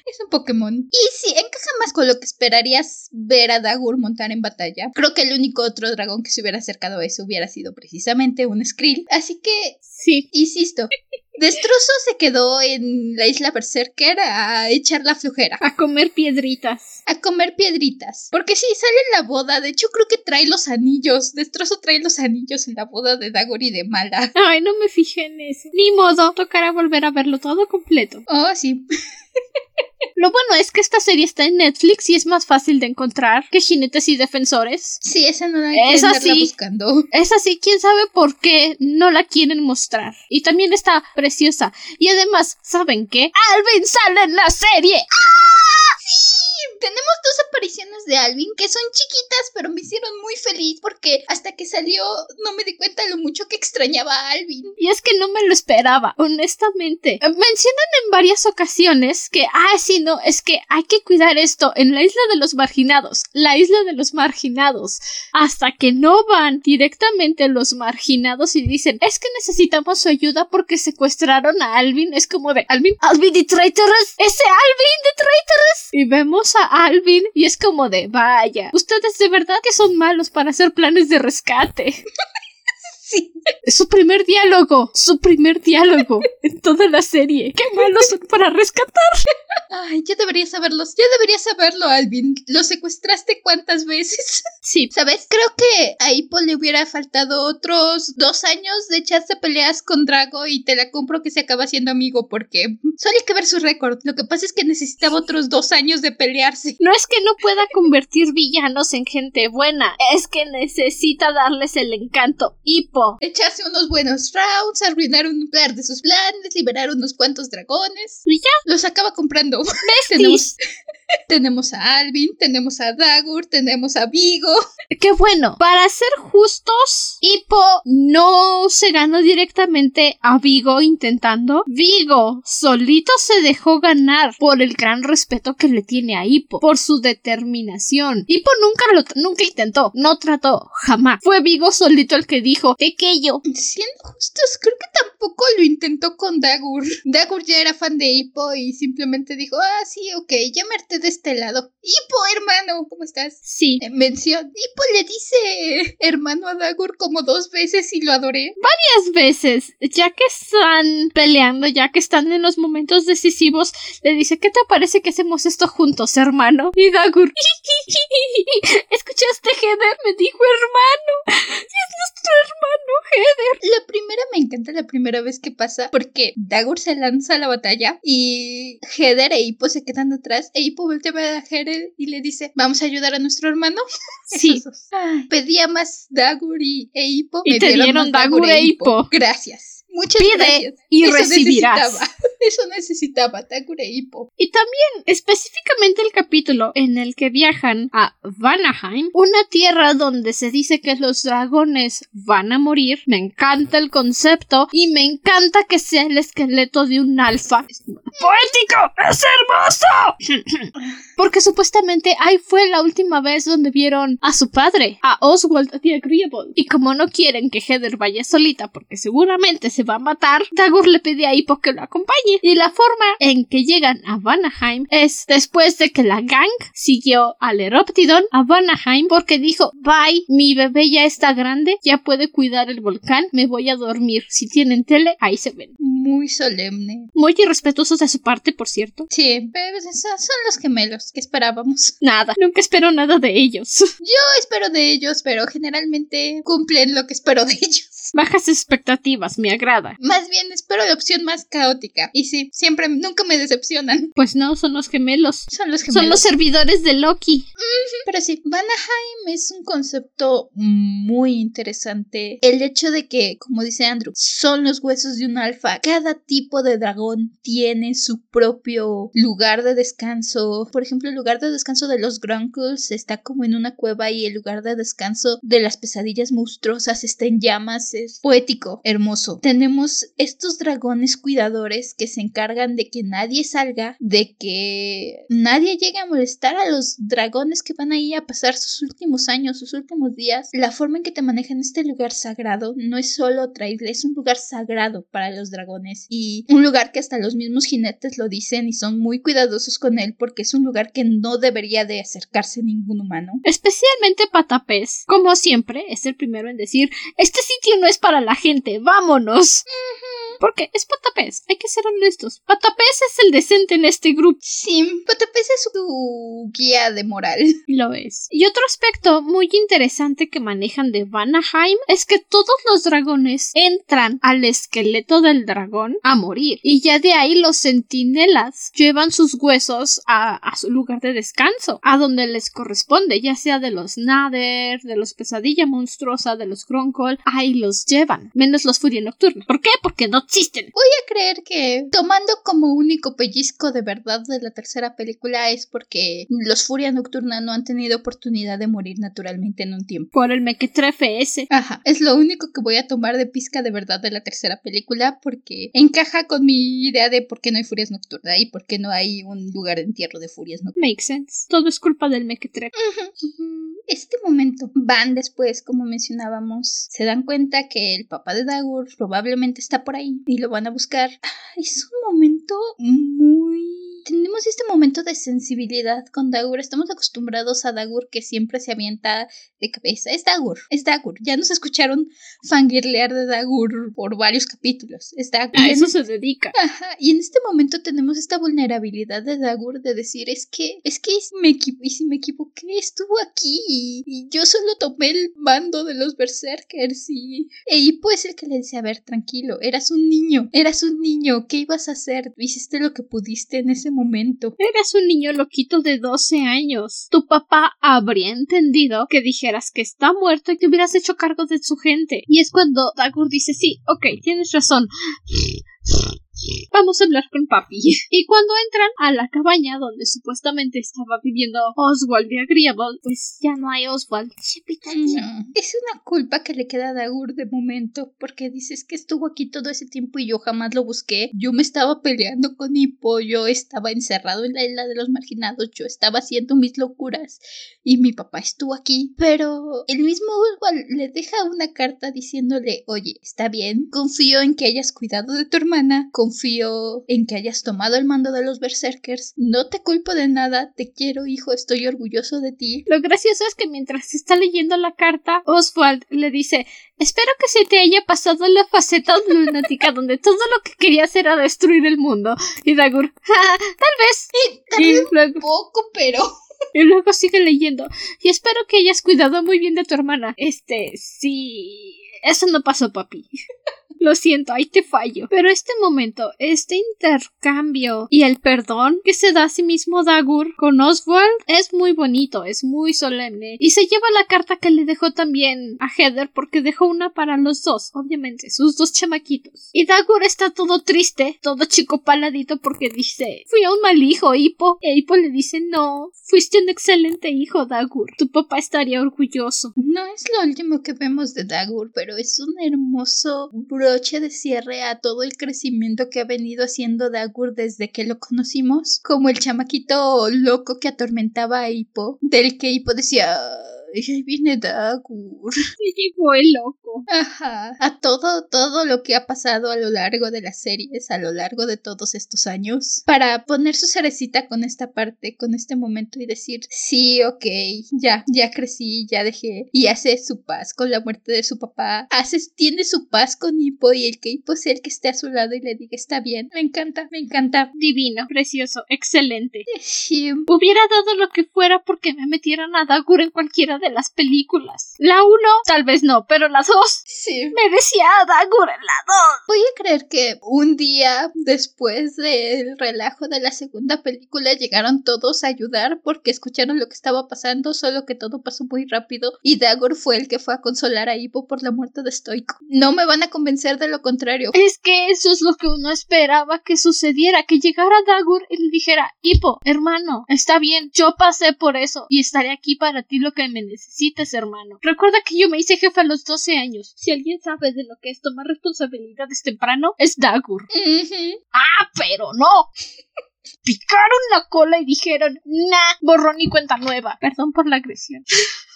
Es un Pokémon. Y sí, encaja más con lo que esperarías ver a Dagur montar en batalla. Creo que el único otro dragón que se hubiera acercado a eso hubiera sido precisamente un Skrill. Así que, Sí. insisto, Destrozo se quedó en la isla Berserker a echar la flojera, A comer piedritas. a comer piedritas. Porque sí, sale en la boda. De hecho, creo que trae los anillos. Destrozo trae los anillos en la boda de Dagur y de Mala. Ay, no me fijé en eso. Ni modo, tocará volver a verlo todo completo. Oh, sí. Lo bueno es que esta serie está en Netflix y es más fácil de encontrar que Jinetes y Defensores. Sí, esa no hay que Esa andarla sí. buscando. Es así, quién sabe por qué no la quieren mostrar. Y también está preciosa. Y además, ¿saben qué? Alvin sale en la serie. Tenemos dos apariciones de Alvin que son chiquitas, pero me hicieron muy feliz porque hasta que salió no me di cuenta lo mucho que extrañaba a Alvin. Y es que no me lo esperaba, honestamente. Mencionan en varias ocasiones que, ah, sí, no, es que hay que cuidar esto en la isla de los marginados, la isla de los marginados, hasta que no van directamente los marginados y dicen, es que necesitamos su ayuda porque secuestraron a Alvin. Es como de, Alvin, Alvin de Traitors, ese Alvin de Traitors. Y vemos a Alvin y es como de, vaya, ustedes de verdad que son malos para hacer planes de rescate. Sí. Es su primer diálogo, su primer diálogo en toda la serie. Qué malos son para rescatar. Ay, ya deberías saberlos. Ya deberías saberlo, Alvin. ¿Lo secuestraste cuántas veces? Sí, ¿Sabes? Creo que a Hippo le hubiera faltado otros dos años de echarse peleas con Drago y te la compro que se acaba siendo amigo porque solo hay que ver su récord. Lo que pasa es que necesitaba otros dos años de pelearse. no es que no pueda convertir villanos en gente buena, es que necesita darles el encanto Echarse unos buenos rounds, arruinar un par de sus planes, liberar unos cuantos dragones. Y ya, Los acaba comprando. besties. tenemos a Alvin, tenemos a Dagur, tenemos a Vigo. Qué bueno. Para ser justos, Hippo no se ganó directamente a Vigo intentando. Vigo solito se dejó ganar por el gran respeto que le tiene a Hippo, por su determinación. Hippo nunca lo nunca intentó, no trató, jamás. Fue Vigo solito el que dijo, pequeño. Siendo justos, creo que tampoco lo intentó con Dagur. Dagur ya era fan de Hippo y simplemente dijo, ah, sí, ok, ya me harté de este lado. Hippo, hermano, ¿cómo estás? Sí. Eh, Mención. Hippo le dice hermano a Dagur como dos veces y lo adoré. varias veces, ya que están peleando, ya que están en los momentos decisivos, le dice, ¿qué te parece que hacemos esto juntos, hermano? Y Dagur, ¿escuchaste, Heather? Me dijo hermano. Es nuestro hermano. La primera me encanta la primera vez que pasa porque Dagur se lanza a la batalla y Heather e Hippo se quedan atrás e Hippo voltea a ver a Heather y le dice, ¿vamos a ayudar a nuestro hermano? Sí. Pedía más Dagur y, e Hippo. Y me te dieron más Dagur e Hippo. Gracias. Muchas Pide gracias. y Eso recibirás. necesitaba. Eso necesitaba Dagur e Hippo. Y también, específicamente el capítulo en el que viajan a Vanaheim, una tierra donde se dice que los dragones van a morir. Me encanta el concepto y me encanta que sea el esqueleto de un alfa. Es ¡Poético! ¡Es hermoso! Porque supuestamente ahí fue la última vez donde vieron a su padre, a Oswald the Agreeable. Y como no quieren que Heather vaya solita porque seguramente se va a matar, Dagur le pide a Hippo que lo acompañe. Y la forma en que llegan a Vanaheim es después de que la gang siguió al Eroptidon a Vanaheim porque dijo, bye, mi bebé ya está grande, ya puede cuidar el volcán, me voy a dormir. Si tienen tele, ahí se ven. Muy solemne. Muy irrespetuosos de su parte, por cierto. Sí, pero esos son los gemelos que esperábamos. Nada, nunca espero nada de ellos. Yo espero de ellos, pero generalmente cumplen lo que espero de ellos. Bajas expectativas, me agrada. Más bien espero la opción más caótica. Y sí, siempre, nunca me decepcionan. Pues no, son los gemelos. Son los gemelos. Son los servidores de Loki. Pero sí, Vanaheim es un concepto muy interesante. El hecho de que, como dice Andrew, son los huesos de un alfa. ¿Qué cada tipo de dragón tiene su propio lugar de descanso. Por ejemplo, el lugar de descanso de los Grunkles está como en una cueva y el lugar de descanso de las pesadillas monstruosas está en llamas. Es poético, hermoso. Tenemos estos dragones cuidadores que se encargan de que nadie salga, de que nadie llegue a molestar a los dragones que van ahí a pasar sus últimos años, sus últimos días. La forma en que te manejan este lugar sagrado no es solo traerle, es un lugar sagrado para los dragones y un lugar que hasta los mismos jinetes lo dicen y son muy cuidadosos con él porque es un lugar que no debería de acercarse ningún humano. Especialmente Patapés, como siempre, es el primero en decir, este sitio no es para la gente, vámonos. Porque es Patapés, hay que ser honestos. Patapés es el decente en este grupo. Sí, Patapés es su guía de moral. Lo es. Y otro aspecto muy interesante que manejan de Vanaheim es que todos los dragones entran al esqueleto del dragón a morir. Y ya de ahí los centinelas llevan sus huesos a, a su lugar de descanso, a donde les corresponde, ya sea de los Nader, de los Pesadilla Monstruosa, de los Gronkol, ahí los llevan. Menos los Furia Nocturna. ¿Por qué? Porque no existen. Voy a creer que tomando como único pellizco de verdad de la tercera película es porque los Furia Nocturna no han tenido oportunidad de morir naturalmente en un tiempo. Por el mequetrefe ese. Ajá, es lo único que voy a tomar de pizca de verdad de la tercera película porque encaja con mi idea de por qué no hay Furias Nocturna y por qué no hay un lugar de entierro de Furias Nocturna. Makes sense. Todo es culpa del mequetrefe. Este momento van después, como mencionábamos, se dan cuenta que el papá de Dagur probablemente está por ahí y lo van a buscar. Ah, Es un momento muy... Tenemos este momento de sensibilidad con Dagur. Estamos acostumbrados a Dagur que siempre se avienta de cabeza. Es Dagur, es Dagur. Ya nos escucharon fangirlear de Dagur por varios capítulos. Es Dagur. A Y eso se dedica. Ajá, y en este momento tenemos esta vulnerabilidad de Dagur de decir, es que, es que me equi- y si me equivoqué, estuvo aquí y, y yo solo tomé el mando de los berserkers y, e Hippo es el que le dice, a ver, tranquilo, eras un niño, eras un niño, ¿qué ibas a hacer? Hiciste lo que pudiste en ese momento. Eras un niño loquito de 12 años. Tu papá habría entendido que dijeras que está muerto y que hubieras hecho cargo de su gente. Y es cuando Dagur dice, sí, ok, tienes razón. Vamos a hablar con papi. Y cuando entran a la cabaña donde supuestamente estaba viviendo Oswald de Agreeable, pues ya no hay Oswald. No, es una culpa que le queda a Dagur de momento, porque dices que estuvo aquí todo ese tiempo y yo jamás lo busqué. Yo me estaba peleando con Hippo, yo estaba encerrado en la isla de los marginados, yo estaba haciendo mis locuras y mi papá estuvo aquí. Pero el mismo Oswald le deja una carta diciéndole, oye, está bien, confío en que hayas cuidado de tu confío en que hayas tomado el mando de los berserkers, no te culpo de nada, te quiero hijo, estoy orgulloso de ti. Lo gracioso es que mientras está leyendo la carta, Oswald le dice Espero que se te haya pasado la faceta lunática donde todo lo que querías era destruir el mundo. Y Dagur, "Ah, tal vez. Y luego, Poco, pero... y luego sigue leyendo. Y espero que hayas cuidado muy bien de tu hermana. Este, sí. Eso no pasó, papi. Lo siento, ahí te fallo. Pero este momento, este intercambio y el perdón que se da a sí mismo Dagur con Oswald es muy bonito, es muy solemne. Y se lleva la carta que le dejó también a Heather porque dejó una para los dos, obviamente, sus dos chamaquitos. Y Dagur está todo triste, todo chico paladito porque dice, fui a un mal hijo, Hippo. E Hippo le dice, no, fuiste un excelente hijo, Dagur. Tu papá estaría orgulloso. No es lo último que vemos de Dagur, pero es un hermoso broche de cierre a todo el crecimiento que ha venido haciendo Dagur desde que lo conocimos, como el chamaquito loco que atormentaba a Hippo, del que Hippo decía... "Ay, ahí viene Dagur. Y llegó el loco. Ajá. A todo, todo lo que ha pasado a lo largo de las series, a lo largo de todos estos años, para poner su cerecita con esta parte, con este momento y decir, sí, ok, ya, ya crecí, ya dejé, y hace su paz con la muerte de su papá, hace, tiene su paz con Hippo y el que Hippo sea el que esté a su lado y le diga, está bien, me encanta, me encanta. Divino, precioso, excelente. Sí, Hubiera dado lo que fuera porque me metieran a Dagur en cualquiera de las películas. La uno, tal vez no, pero la dos. Sí. Me decía Dagur en la dos. Voy a creer que un día después del relajo de la segunda película llegaron todos a ayudar porque escucharon lo que estaba pasando, solo que todo pasó muy rápido y Dagor fue el que fue a consolar a Hippo por la muerte de Stoico. No me van a convencer de lo contrario. Es que eso es lo que uno esperaba que sucediera, que llegara Dagur y le dijera, Hippo, hermano, está bien, yo pasé por eso y estaré aquí para ti lo que me necesites, hermano. Recuerda que yo me hice jefe a los 12 años. Si alguien sabe de lo que es tomar responsabilidades temprano, es Dagur. Ah, pero no. Picaron la cola y dijeron, nah, borrón y cuenta nueva. Perdón por la agresión.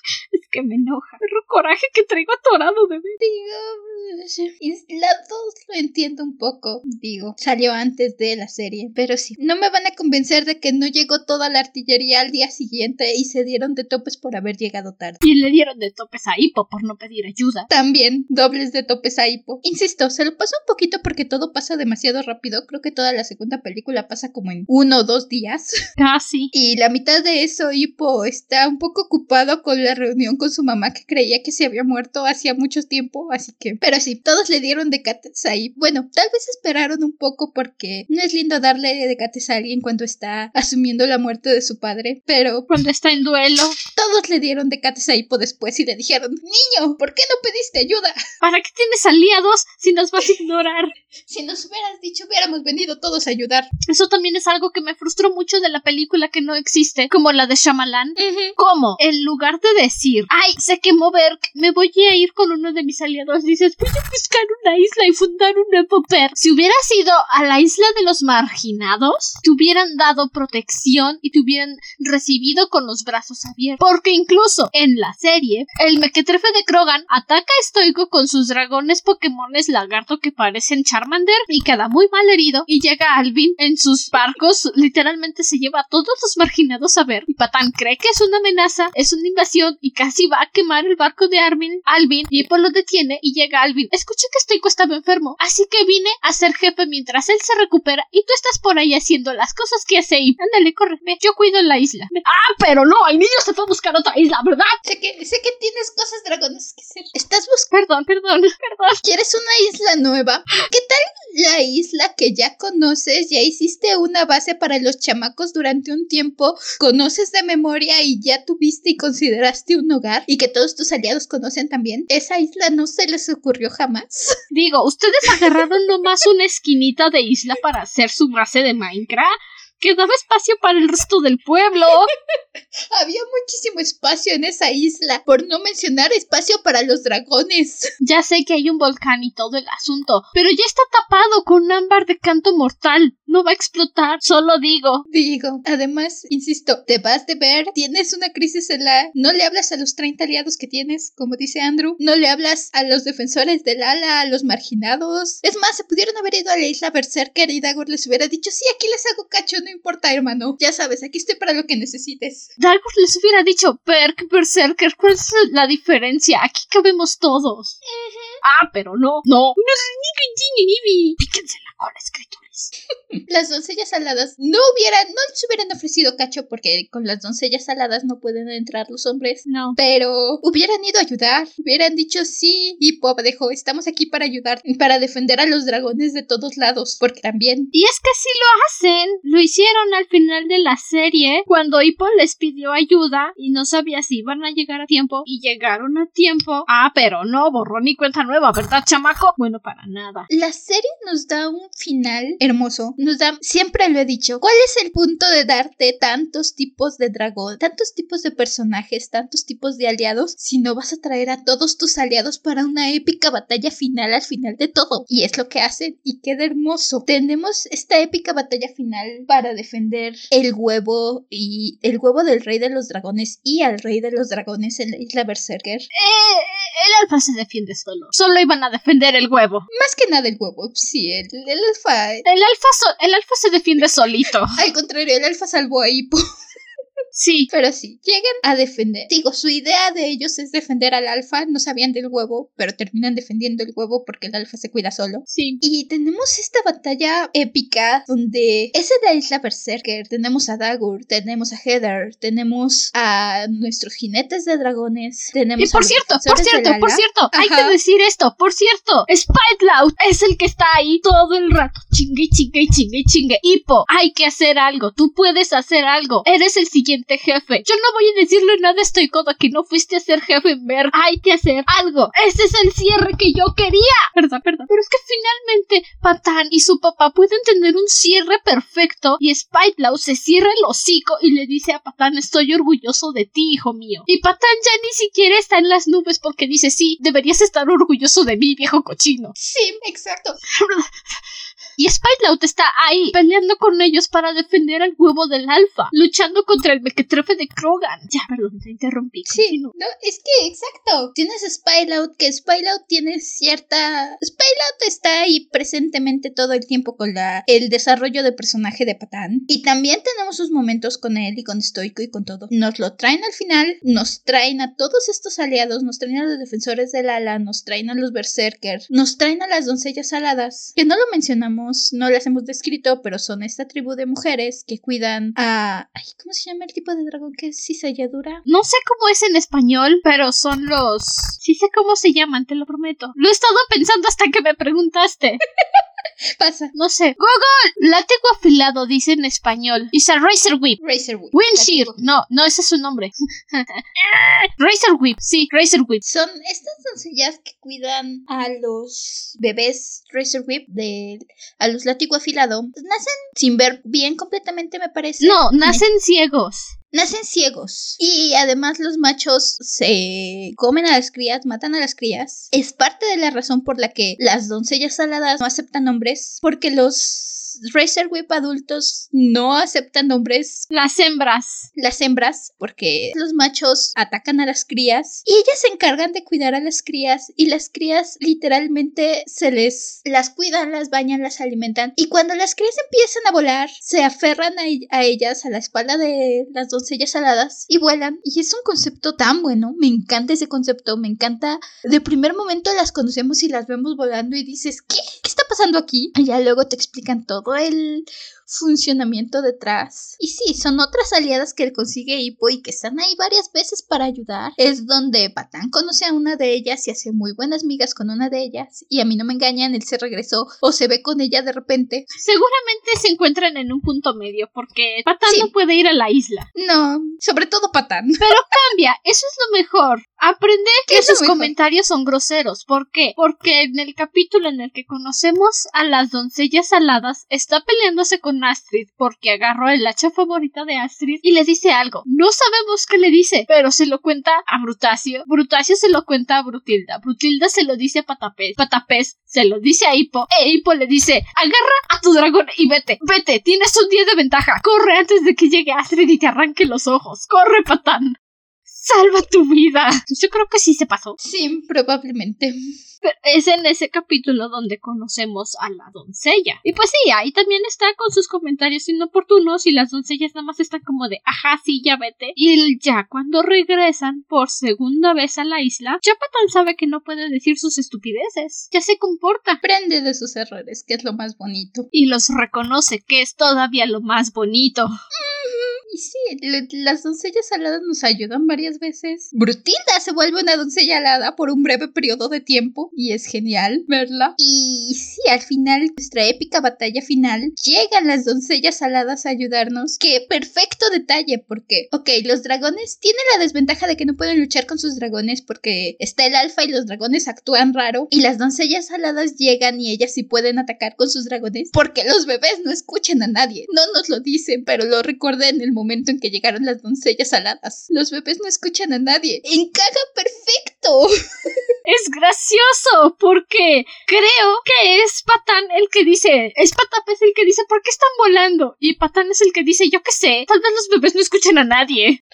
es que me enoja. Pero coraje que traigo atorado de ver. Digo, y la 2 lo entiendo un poco. Digo, salió antes de la serie, pero sí. No me van a convencer de que no llegó toda la artillería al día siguiente y se dieron de topes por haber llegado tarde. Y le dieron de topes a Hippo por no pedir ayuda. También dobles de topes a Hippo. Insisto, se lo pasó un poquito porque todo pasa demasiado rápido. Creo que toda la segunda película pasa como en uno o dos días. Casi. Y la mitad de eso, Hippo está un poco ocupado con la reunión con su mamá que creía que se había muerto hacía mucho tiempo, así que... Pero sí, todos le dieron decates ahí. Bueno, tal vez esperaron un poco porque no es lindo darle decates a alguien cuando está asumiendo la muerte de su padre, pero Cuando está en duelo. todos le dieron decates a Hippo después y le dijeron, niño, ¿por qué no pediste ayuda? ¿Para qué tienes aliados si nos vas a ignorar? Si nos hubieras dicho, hubiéramos venido todos a ayudar. Eso también es algo que me frustró mucho de la película que no existe, como la de Shyamalan. ¿Cómo? En lugar de decir, ay, se quemó Berk, me voy a ir con uno de mis aliados, dices, voy a buscar una isla y fundar un nuevo per. Si hubieras ido a la isla de los marginados, te hubieran dado protección y te hubieran recibido con los brazos abiertos. Porque incluso en la serie, el mequetrefe de Krogan ataca a Stoico con sus dragones Pokémones lagarto que parecen Charmander y queda muy mal herido y llega Alvin en sus barcos, literalmente se lleva a todos los marginados a ver y Patán cree que es una amenaza, es una invasión y casi va a quemar el barco de Armin, Alvin y Hippo lo detiene y llega Alvin. Escuché que Stoico estaba enfermo, así que vine a ser jefe mientras él se recupera y tú estás por ahí haciendo las cosas que hace Hippo. Ándale, corre, ve, yo cuido la isla. Ve. Ah, pero no, el niño se fue a buscar otra isla, ¿verdad? Sé que, sé que tienes cosas dragones que hacer. Estás buscando. Perdón, perdón, perdón. ¿Quieres una isla nueva? ¿Qué tal la isla que ya conoces? Ya hiciste una base para los chamacos durante un tiempo, conoces de memoria y ya tuviste y consideraste un hogar y que todos tus aliados conocen también. Esa isla no se les ocurrió jamás. Digo, ustedes agarraron nomás una esquinita de isla para hacer su base de Minecraft. Quedaba espacio para el resto del pueblo. Había muchísimo espacio en esa isla, por no mencionar espacio para los dragones. Ya sé que hay un volcán y todo el asunto, pero ya está tapado con un ámbar de canto mortal. No va a explotar, solo digo. Digo, además, insisto, te vas de ver, tienes una crisis en la... No le hablas a los 30 aliados que tienes, como dice Andrew, no le hablas a los defensores del ala, a los marginados. Es más, se pudieron haber ido a la isla Berserker y Dagor les hubiera dicho, sí, aquí les hago cacho, no importa, hermano. Ya sabes, aquí estoy para lo que necesites. Dalgor les hubiera dicho, Perk, Berserker, ¿cuál es la diferencia? Aquí cabemos todos. Ah, pero no, no. Píquense la cola, escritores. Las doncellas aladas no hubieran, no les hubieran ofrecido cacho porque con las doncellas aladas no pueden entrar los hombres. No. Pero hubieran ido a ayudar, hubieran dicho sí, y Pop dijo, estamos aquí para ayudar, para defender a los dragones de todos lados, porque también. Y es que sí lo hacen. Lo hicieron al final de la serie, cuando Hippo les pidió ayuda y no sabía si iban a llegar a tiempo, y llegaron a tiempo. Ah, pero no, borrón y cuenta nueva, ¿verdad, chamaco? Bueno, para nada. La serie nos da un final hermoso, nos da, siempre lo he dicho, ¿cuál es el punto de darte tantos tipos de dragón, tantos tipos de personajes, tantos tipos de aliados, si no vas a traer a todos tus aliados para una épica batalla final al final de todo? Y es lo que hacen y queda hermoso. Tenemos esta épica batalla final para defender el huevo y el huevo del rey de los dragones y al rey de los dragones en la isla Berserker. Eh, el alfa se defiende solo. Solo iban a defender el huevo. Más que nada el huevo, sí, el, el alfa. El alfa, so- el alfa se defiende solito. Al contrario, el alfa salvó a Hippo. Sí. Pero sí, llegan a defender. Digo, su idea de ellos es defender al alfa. No sabían del huevo, pero terminan defendiendo el huevo porque el alfa se cuida solo. Sí. Y tenemos esta batalla épica donde es en la isla Berserker. Tenemos a Dagur, tenemos a Heather, tenemos a nuestros jinetes de dragones. Tenemos y por a cierto, por cierto, por cierto, hay que decir esto, por cierto, Spitloud es el que está ahí todo el rato, chingue, chingue, chingue, chingue. Hippo, hay que hacer algo, tú puedes hacer algo, eres el siguiente jefe. Yo no voy a decirle nada a Estoy Coda que no fuiste a ser jefe en ver, hay que hacer algo. Ese es el cierre que yo quería. Perdón, perdón. Pero es que finalmente Patán y su papá pueden tener un cierre perfecto y Spitloud se cierra el hocico y le dice a Patán, estoy orgulloso de ti, hijo mío. Y Patán ya ni siquiera está en las nubes porque dice, sí, deberías estar orgulloso de mí, viejo cochino. Sí, exacto. Y Spitloud está ahí, peleando con ellos para defender al huevo del alfa, luchando contra el mequetrefe de Krogan. Ya, perdón, te interrumpí. Sí, no, es que exacto. Tienes a que Spylout tiene cierta. Spylout está ahí presentemente todo el tiempo con la el desarrollo de personaje de Patán. Y también tenemos sus momentos con él y con Stoico y con todo. Nos lo traen al final, nos traen a todos estos aliados, nos traen a los defensores del ala, nos traen a los berserkers, nos traen a las doncellas aladas, que no lo mencionamos, no las hemos descrito, pero son esta tribu de mujeres que cuidan a. Ay, ¿cómo se llama el tipo de dragón que es cisalladura? No sé cómo es en español, pero son los... Sí sé cómo se llaman, te lo prometo. Lo he estado pensando hasta que me preguntaste. Pasa. No sé. Google. Látigo afilado dice en español. Is a razor whip. Razor Whip. Windshield. No, no, ese es su nombre. razor whip. Sí, razor whip. Son estas doncellas que cuidan a los bebés Razor Whip de a los látigo afilado. Nacen sin ver bien completamente, me parece. No, nacen ciegos. Nacen ciegos. Y además los machos se comen a las crías, matan a las crías. Es parte de la razón por la que las doncellas saladas no aceptan hombres. Porque los Razor Whip adultos no aceptan hombres Las hembras. las hembras, porque los machos atacan a las crías y ellas se encargan de cuidar a las crías y las crías literalmente se les las cuidan, las bañan, las alimentan y cuando las crías empiezan a volar se aferran a, a ellas a la espalda de las doncellas aladas y vuelan y es un concepto tan bueno, me encanta ese concepto, me encanta de primer momento las conocemos y las vemos volando y dices ¿qué? ¿qué está pasando aquí? Y ya luego te explican todo el funcionamiento detrás. Y sí, son otras aliadas que él consigue Hippo y que están ahí varias veces para ayudar. Es donde Patán conoce a una de ellas y hace muy buenas migas con una de ellas. Y a mí no me engañan, él se regresó o se ve con ella de repente. Seguramente se encuentran en un punto medio porque Patán Sí. no puede ir a la isla. No, sobre todo Patán. Cambia, eso es lo mejor. Aprende ¿Qué que sus comentarios son groseros. ¿Por qué? Porque en el capítulo en el que conocemos a las doncellas aladas, está peleándose con Astrid porque agarró el hacha favorita de Astrid y le dice algo. No sabemos qué le dice, pero se lo cuenta a Brutacio. Brutacio se lo cuenta a Brutilda. Brutilda se lo dice a Patapés. Patapés se lo dice a Hippo. E Hippo le dice, agarra a tu dragón y vete. Vete, tienes un 10 de ventaja. Corre antes de que llegue Astrid y te arranque los ojos. Corre, Patán. Salva tu vida. Yo creo que sí se pasó. Sí, probablemente. Pero es en ese capítulo donde conocemos a la doncella. Y pues sí, ahí también está con sus comentarios inoportunos y las doncellas nada más están como de, ajá, sí, ya vete. Y ya cuando regresan por segunda vez a la isla, ya Patán sabe que no puede decir sus estupideces. Ya se comporta. Aprende de sus errores, que es lo más bonito. Y los reconoce, que es todavía lo más bonito. Y sí, las doncellas aladas nos ayudan varias veces. Brutilda se vuelve una doncella alada por un breve periodo de tiempo y es genial verla. Y sí, al final, nuestra épica batalla final, llegan las doncellas aladas a ayudarnos. Que perfecto detalle, porque, ok, los dragones tienen la desventaja de que no pueden luchar con sus dragones porque está el alfa y los dragones actúan raro. Y las doncellas aladas llegan y ellas sí pueden atacar con sus dragones porque los bebés no escuchan a nadie. No nos lo dicen, pero lo recordé en el momento en que llegaron las doncellas aladas. Los bebés no escuchan a nadie. Encaja perfecto. Es gracioso porque creo que es Patán el que dice, es Patapés el que dice, ¿por qué están volando? Y Patán es el que dice, yo qué sé, tal vez los bebés no escuchen a nadie.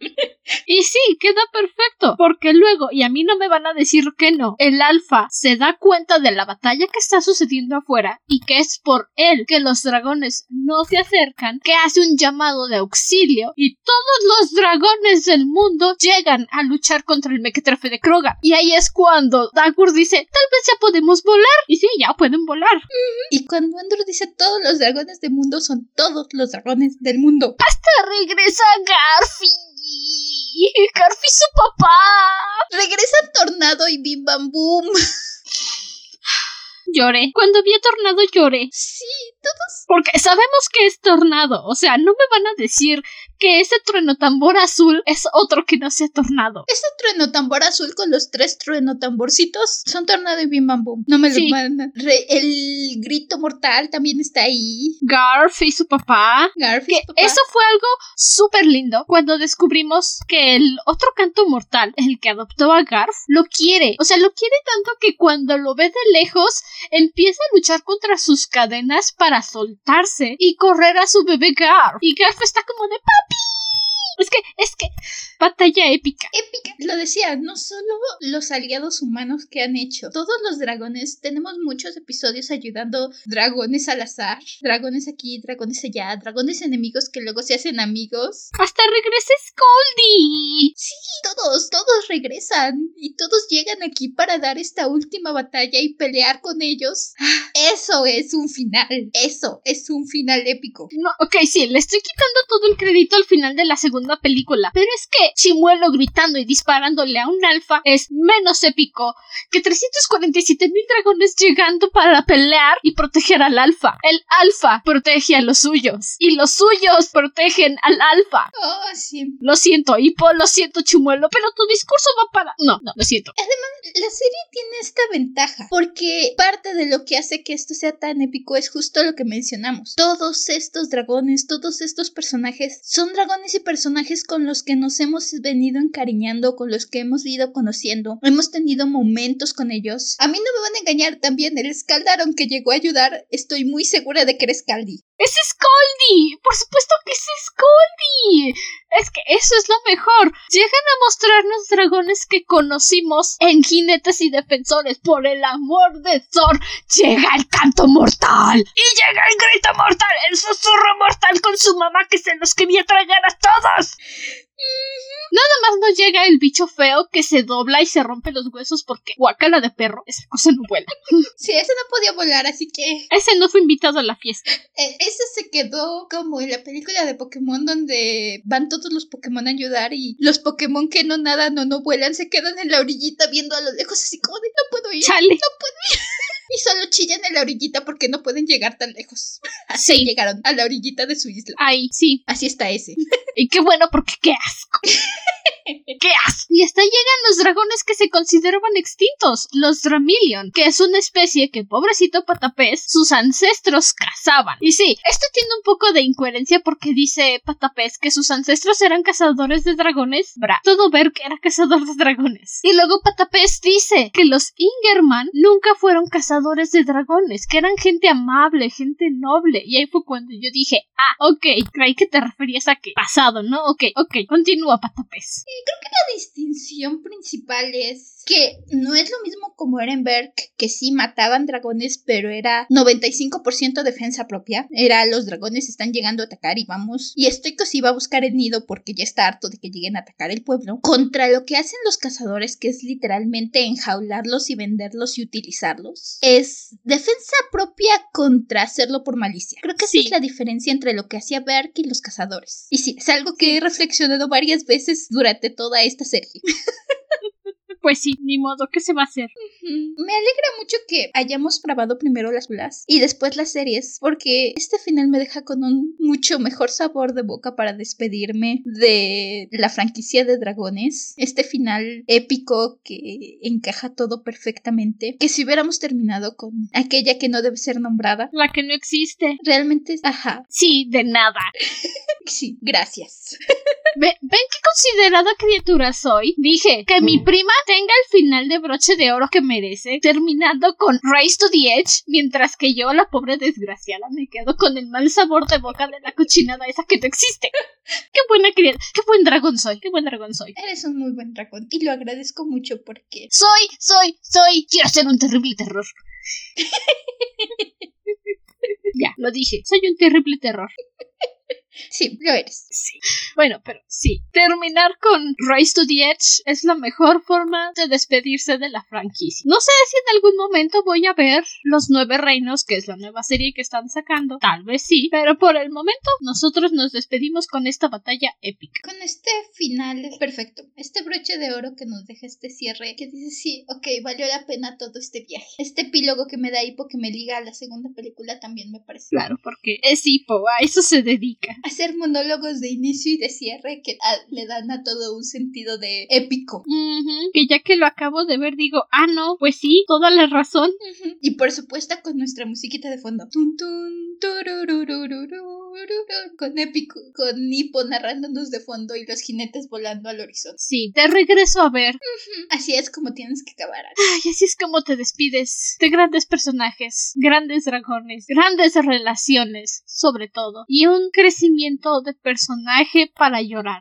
Y sí, queda perfecto, porque luego, y a mí no me van a decir que no, el alfa se da cuenta de la batalla que está sucediendo afuera y que es por él que los dragones no se acercan, que hace un llamado de auxilio y todos los dragones del mundo llegan a luchar contra el mequetrefe de Kroga. Y ahí es cuando Dagur dice, tal vez ya podemos volar. Y sí, ya pueden volar. Y cuando Andrew dice todos los dragones del mundo son todos los dragones del mundo. Hasta regresa Garfi. Garfi su papá. Regresa Tornado y Bim Bam Boom. Lloré. Cuando vi a Tornado lloré. Sí, todos. Porque sabemos que es Tornado. O sea, no me van a decir que ese trueno tambor azul es otro que no sea Tornado. Ese trueno tambor azul con los tres trueno tamborcitos son Tornado y Bim Bam Boom. No me lo Sí. Re- el grito mortal también está ahí. Garf y su papá. Garfield. Que eso fue algo súper lindo cuando descubrimos que el otro canto mortal, el que adoptó a Garf, lo quiere. O sea, lo quiere tanto que cuando lo ve de lejos empieza a luchar contra sus cadenas para soltarse y correr a su bebé Garf. Y Garf está como de papi. Es que, es que, batalla épica. épica. Lo decía, no solo los aliados humanos que han hecho, todos los dragones, tenemos muchos episodios ayudando dragones al azar, dragones aquí, dragones allá, dragones enemigos que luego se hacen amigos. Hasta regrese Scoldy. Sí, todos, todos regresan y todos llegan aquí para dar esta última batalla y pelear con ellos. Ah, Eso es un final, eso es un final épico. No, ok, sí, le estoy quitando todo el crédito al final de la segunda película, pero es que Chimuelo gritando y disparándole a un alfa es menos épico que 347 mil dragones llegando para pelear y proteger al alfa. El alfa protege a los suyos y los suyos protegen al alfa. Oh, sí. Lo siento, Hippo, lo siento, Chimuelo, pero tu discurso va para... No, no, lo siento. La serie tiene esta ventaja, porque parte de lo que hace que esto sea tan épico es justo lo que mencionamos. Todos estos dragones, todos estos personajes, son dragones y personajes con los que nos hemos venido encariñando, con los que hemos ido conociendo. Hemos tenido momentos con ellos. A mí no me van a engañar también, el Scaldaron que llegó a ayudar, estoy muy segura de que era Scaldi. ¡Es Scoldy! ¡Por supuesto que es Scoldy! Es que eso es lo mejor. Llegan a mostrarnos dragones que conocimos en jinetes y defensores. Por el amor de Thor, llega el canto mortal. Y llega el grito mortal, el susurro mortal con su mamá que se los quería tragar a todos. Nada más no llega el bicho feo que se dobla y se rompe los huesos porque guacala de perro. Esa cosa no vuela. Sí, ese no podía volar, así que Ese no fue invitado a la fiesta. Eh, ese se quedó como en la película de Pokémon donde van todos los Pokémon a ayudar y los Pokémon que no nadan o no vuelan se quedan en la orillita viendo a lo lejos así como de no puedo ir. Chale. Y solo chillan en la orillita porque no pueden llegar tan lejos. Así Sí. llegaron a la orillita de su isla. Ay, sí. Así está ese. Y qué bueno porque qué asco. ¡Qué asco! Y hasta llegan los dragones que se consideraban extintos, los Dramillion, que es una especie que, pobrecito Patapés, sus ancestros cazaban. Y sí, esto tiene un poco de incoherencia porque dice Patapés que sus ancestros eran cazadores de dragones. Bra, todo ver que era cazador de dragones. Y luego Patapés dice que los Ingerman nunca fueron de dragones, que eran gente amable, gente noble. Y ahí fue cuando yo dije, ah, ok, creí que te referías a que pasado, ¿no? Ok, ok, continúa Patapés. La distinción principal es que no es lo mismo como era en Berk, que sí mataban dragones, pero era 95% defensa propia. Era los dragones están llegando a atacar y vamos. Y Stoico sí va a buscar el nido porque ya está harto de que lleguen a atacar el pueblo. Contra lo que hacen los cazadores, que es literalmente enjaularlos y venderlos y utilizarlos. Es defensa propia contra hacerlo por malicia. Creo que esa Sí. es la diferencia entre lo que hacía Berk y los cazadores. Y sí, es algo que he reflexionado varias veces durante toda esta serie. Pues sí, ni modo, ¿qué se va a hacer? Me alegra mucho que hayamos grabado primero las películas y después las series, porque este final me deja con un mucho mejor sabor de boca para despedirme de la franquicia de dragones. Este final épico que encaja todo perfectamente. Que si hubiéramos terminado con aquella que no debe ser nombrada, La que no existe. realmente, ajá, Sí, de nada. sí, gracias. ¿Ven, qué considerada criatura soy? Dije que mi prima tenga el final de broche de oro que merece, terminando con Race to the Edge, mientras que yo, la pobre desgraciada, me quedo con el mal sabor de boca de la cochinada esa que no existe. Qué buena criatura, qué buen dragón soy, qué buen dragón soy. Eres un muy buen dragón y lo agradezco mucho porque... Soy, soy, soy, quiero ser un terrible terror. ya, lo dije, soy un terrible terror. Sí, lo eres. Sí. Bueno, pero sí. Terminar con Rise to the Edge es la mejor forma de despedirse de la franquicia. No sé si en algún momento voy a ver Los Nueve Reinos, que es la nueva serie que están sacando. Tal vez sí, pero por el momento nosotros nos despedimos con esta batalla épica. Con este final perfecto. Este broche de oro que nos deja este cierre que dice sí, ok, valió la pena todo este viaje. Este epílogo que me da hipo que me liga a la segunda película también me parece. Claro, porque es hipo, a eso se dedica hacer monólogos de inicio y de cierre que le dan a todo un sentido de épico. Que ya que lo acabo de ver digo, ah, no, pues sí, toda la razón. Y por supuesto con nuestra musiquita de fondo. Tun, tun, con épico, con Nipo narrándonos de fondo y los jinetes volando al horizonte. Sí, te regreso a ver. Así es como tienes que acabar. Ay, así es como te despides de grandes personajes, grandes dragones, grandes relaciones, sobre todo, y un crecimiento de personaje para llorar.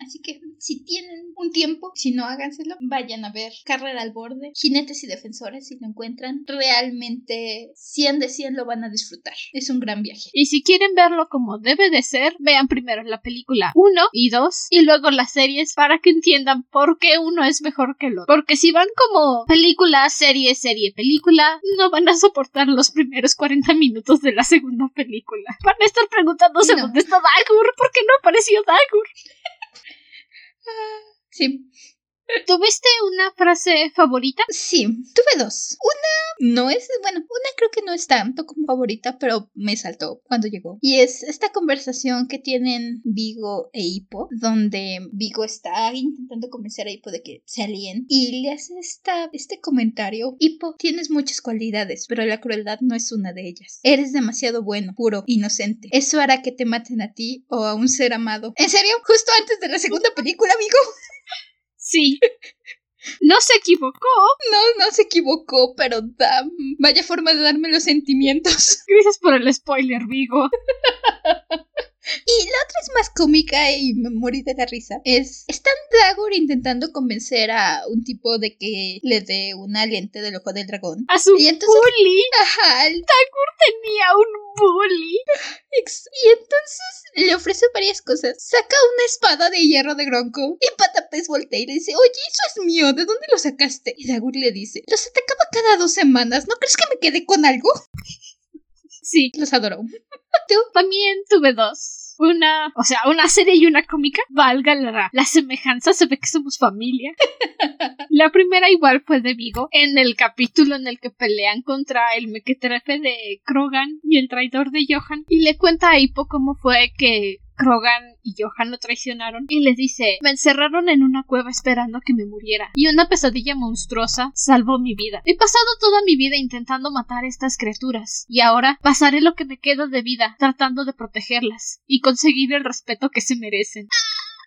Así que si tienen un tiempo, si no háganselo, vayan a ver Carrera al Borde, Jinetes y Defensores, si lo encuentran, realmente 100 de 100 lo van a disfrutar. Es un gran viaje. Y si quieren verlo como debe de ser, vean primero la película 1 y 2 y luego las series para que entiendan por qué uno es mejor que el otro. Porque si van como película, serie, serie, película, no van a soportar los primeros 40 minutos de la segunda película. Van a estar preguntándose dónde está Dagur, ¿por qué no apareció Dagur? Sí. ¿Tuviste una frase favorita? Sí, tuve dos. Una no es, bueno, una creo que no es tanto como favorita, pero me saltó cuando llegó. Y es esta conversación que tienen Vigo e Hippo, donde Vigo está intentando convencer a Hippo de que se alíen y le hace esta, este comentario. Hippo, tienes muchas cualidades, pero la crueldad no es una de ellas. Eres demasiado bueno, puro, inocente. Eso hará que te maten a ti o a un ser amado. ¿En serio? Justo antes de la segunda película, amigo. Sí. No se equivocó. No, no se equivocó, pero da, vaya forma de darme los sentimientos. Gracias por el spoiler, Vigo. Y la otra es más cómica y me morí de la risa. Es. Está Dagor intentando convencer a un tipo de que le dé una lente del ojo del dragón. A su y entonces, bully. Ajá. Dagor tenía un bully. Y entonces le ofrece varias cosas. Saca una espada de hierro de Gronco. Y Patapés voltea y le dice: Oye, eso es mío. ¿De dónde lo sacaste? Y Dagur le dice: Los atacaba cada dos semanas. ¿No crees que me quedé con algo? Sí. Los adoro. Tú también tuve dos una, o sea, una serie y una cómica, valga la, la semejanza, se ve que somos familia. la primera igual fue de Vigo, en el capítulo en el que pelean contra el mequetrefe de Krogan y el traidor de Johan, y le cuenta a Hippo cómo fue que Krogan y Johan lo traicionaron y le dice me encerraron en una cueva esperando que me muriera y una pesadilla monstruosa salvó mi vida. He pasado toda mi vida intentando matar a estas criaturas y ahora pasaré lo que me queda de vida tratando de protegerlas y conseguir el respeto que se merecen.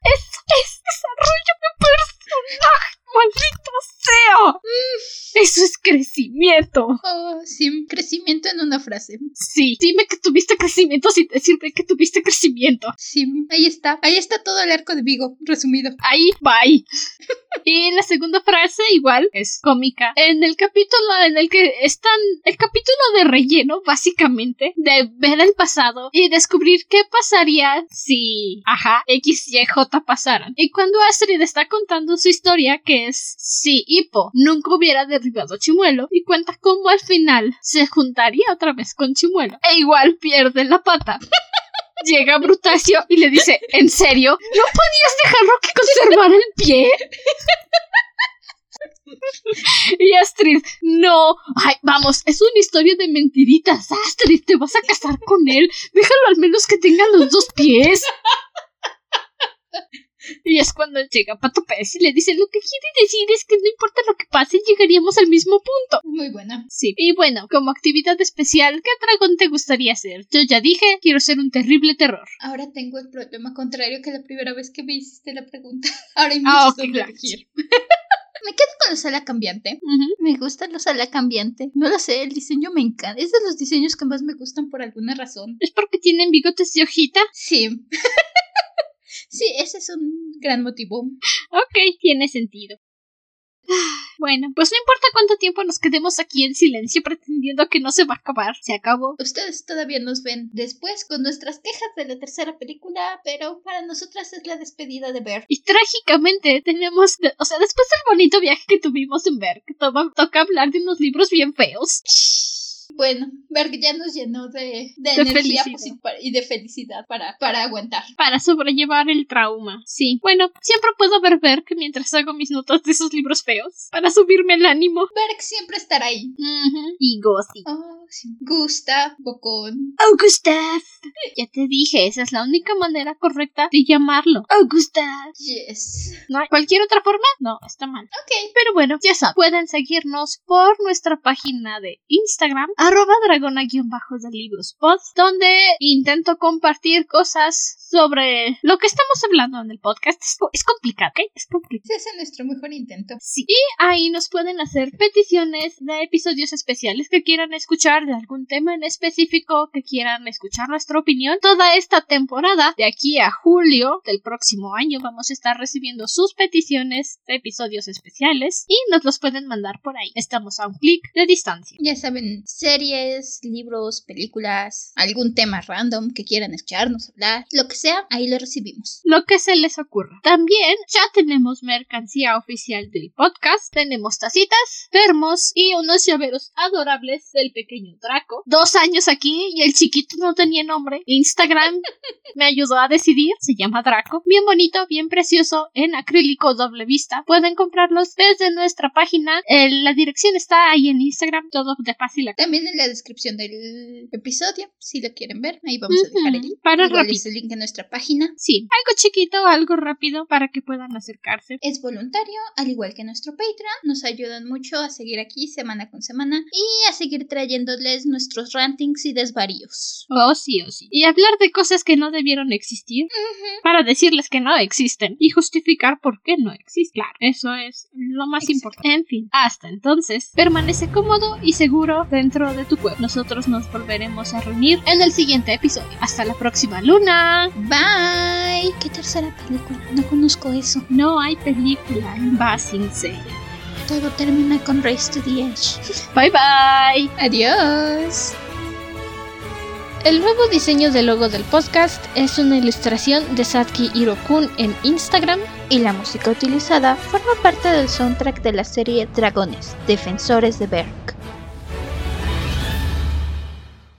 Es, es desarrollo de personaje ¡Maldito sea! Mm. Eso es crecimiento. Oh, sí, crecimiento en una frase. Sí, dime que tuviste crecimiento sin decirme que tuviste crecimiento. Sí, ahí está. Ahí está todo el arco de Vigo, resumido. Ahí, bye. y la segunda frase, igual, es cómica. En el capítulo en el que están. El capítulo de relleno, básicamente, de ver el pasado y descubrir qué pasaría si. Ajá, X, Y, J pasaran. Y cuando Astrid está contando su historia, que si Hippo nunca hubiera derribado a Chimuelo y cuenta cómo al final se juntaría otra vez con Chimuelo e igual pierde la pata. Llega Brutacio y le dice, ¿en serio? ¿No podías dejarlo que conservara el pie? Y Astrid, no. Ay, vamos, es una historia de mentiritas. Astrid, te vas a casar con él. Déjalo al menos que tenga los dos pies. Y es cuando llega Pato Pez y le dice lo que quiere decir es que no importa lo que pase, llegaríamos al mismo punto. Muy buena. Sí. Y bueno, como actividad especial, ¿qué dragón te gustaría ser? Yo ya dije, quiero ser un terrible terror. Ahora tengo el problema contrario que la primera vez que me hiciste la pregunta. Ahora hay Ah, muchos ok, donde claro. elegir. Me quedo con los ala cambiante. Ujú. Me gusta los ala cambiante. No lo sé, el diseño me encanta. Es de los diseños que más me gustan por alguna razón. ¿Es porque tienen bigotes de hojita? Sí. sí, ese es un gran motivo. Ok, tiene sentido. Bueno, pues no importa cuánto tiempo nos quedemos aquí en silencio pretendiendo que no se va a acabar. Se acabó. Ustedes todavía nos ven después con nuestras quejas de la tercera película, pero para nosotras es la despedida de Ver. Y trágicamente tenemos, o sea, después del bonito viaje que tuvimos en Berg, toca hablar de unos libros bien feos. Bueno, Berg ya nos llenó de, de, De energía para- y de felicidad para, para aguantar. Para sobrellevar el trauma. Sí. Bueno, siempre puedo ver Berg mientras hago mis notas de esos libros feos. Para subirme el ánimo. Berg siempre estará ahí. Ujú. Y Gothi. Oh, sí. Gusta, Bocón. Oh, Gustav. Ya te dije, esa es la única manera correcta de llamarlo. Oh, Gustav. Yes. ¿No hay cualquier otra forma? No, está mal. Ok. Pero bueno, ya saben, pueden seguirnos por nuestra página de Instagram, arroba dragona-de libros pod, donde intento compartir cosas sobre lo que estamos hablando en el podcast. Es, es complicado, ¿ok? Es complicado. Ese es nuestro mejor intento. Sí, y ahí nos pueden hacer peticiones de episodios especiales que quieran escuchar de algún tema en específico, que quieran escuchar nuestra opinión. Toda esta temporada, de aquí a julio del próximo año, vamos a estar recibiendo sus peticiones de episodios especiales y nos los pueden mandar por ahí. Estamos a un clic de distancia. Ya saben, series, libros, películas, algún tema random que quieran escucharnos hablar, lo que sea, ahí lo recibimos. Lo que se les ocurra. También ya tenemos mercancía oficial del podcast. Tenemos tacitas, termos y unos llaveros adorables del pequeño Draco. Dos años aquí y el chiquito no tenía nombre. Instagram me ayudó a decidir. Se llama Draco. Bien bonito, bien precioso, en acrílico doble vista. Pueden comprarlos desde nuestra página. Eh, la dirección está ahí en Instagram. Todo de fácil acceso. También en la descripción del episodio, si lo quieren ver, ahí vamos a dejar el link. Para Igual rápido. es el link en nuestra página. Sí, algo chiquito, algo rápido para que puedan acercarse. Es voluntario, al igual que nuestro Patreon. Nos ayudan mucho a seguir aquí semana con semana y a seguir trayéndoles nuestros rantings y desvaríos. Oh, sí, oh, sí. Y hablar de cosas que no debieron existir para decirles que no existen y justificar por qué no existen. Claro, eso es lo más Exacto. importante. En fin, hasta entonces, permanece cómodo y seguro dentro de tu cuerpo. Nosotros nos volveremos a reunir en el siguiente episodio. Hasta la próxima luna. Bye. ¿Qué tercera película? No conozco eso. No hay película en Basing Todo termina con Race to the Edge. Bye bye. Adiós. El nuevo diseño del logo del podcast es una ilustración de Satki Hirokun en Instagram Y la música utilizada forma parte del soundtrack de la serie Dragones, Defensores de Ver.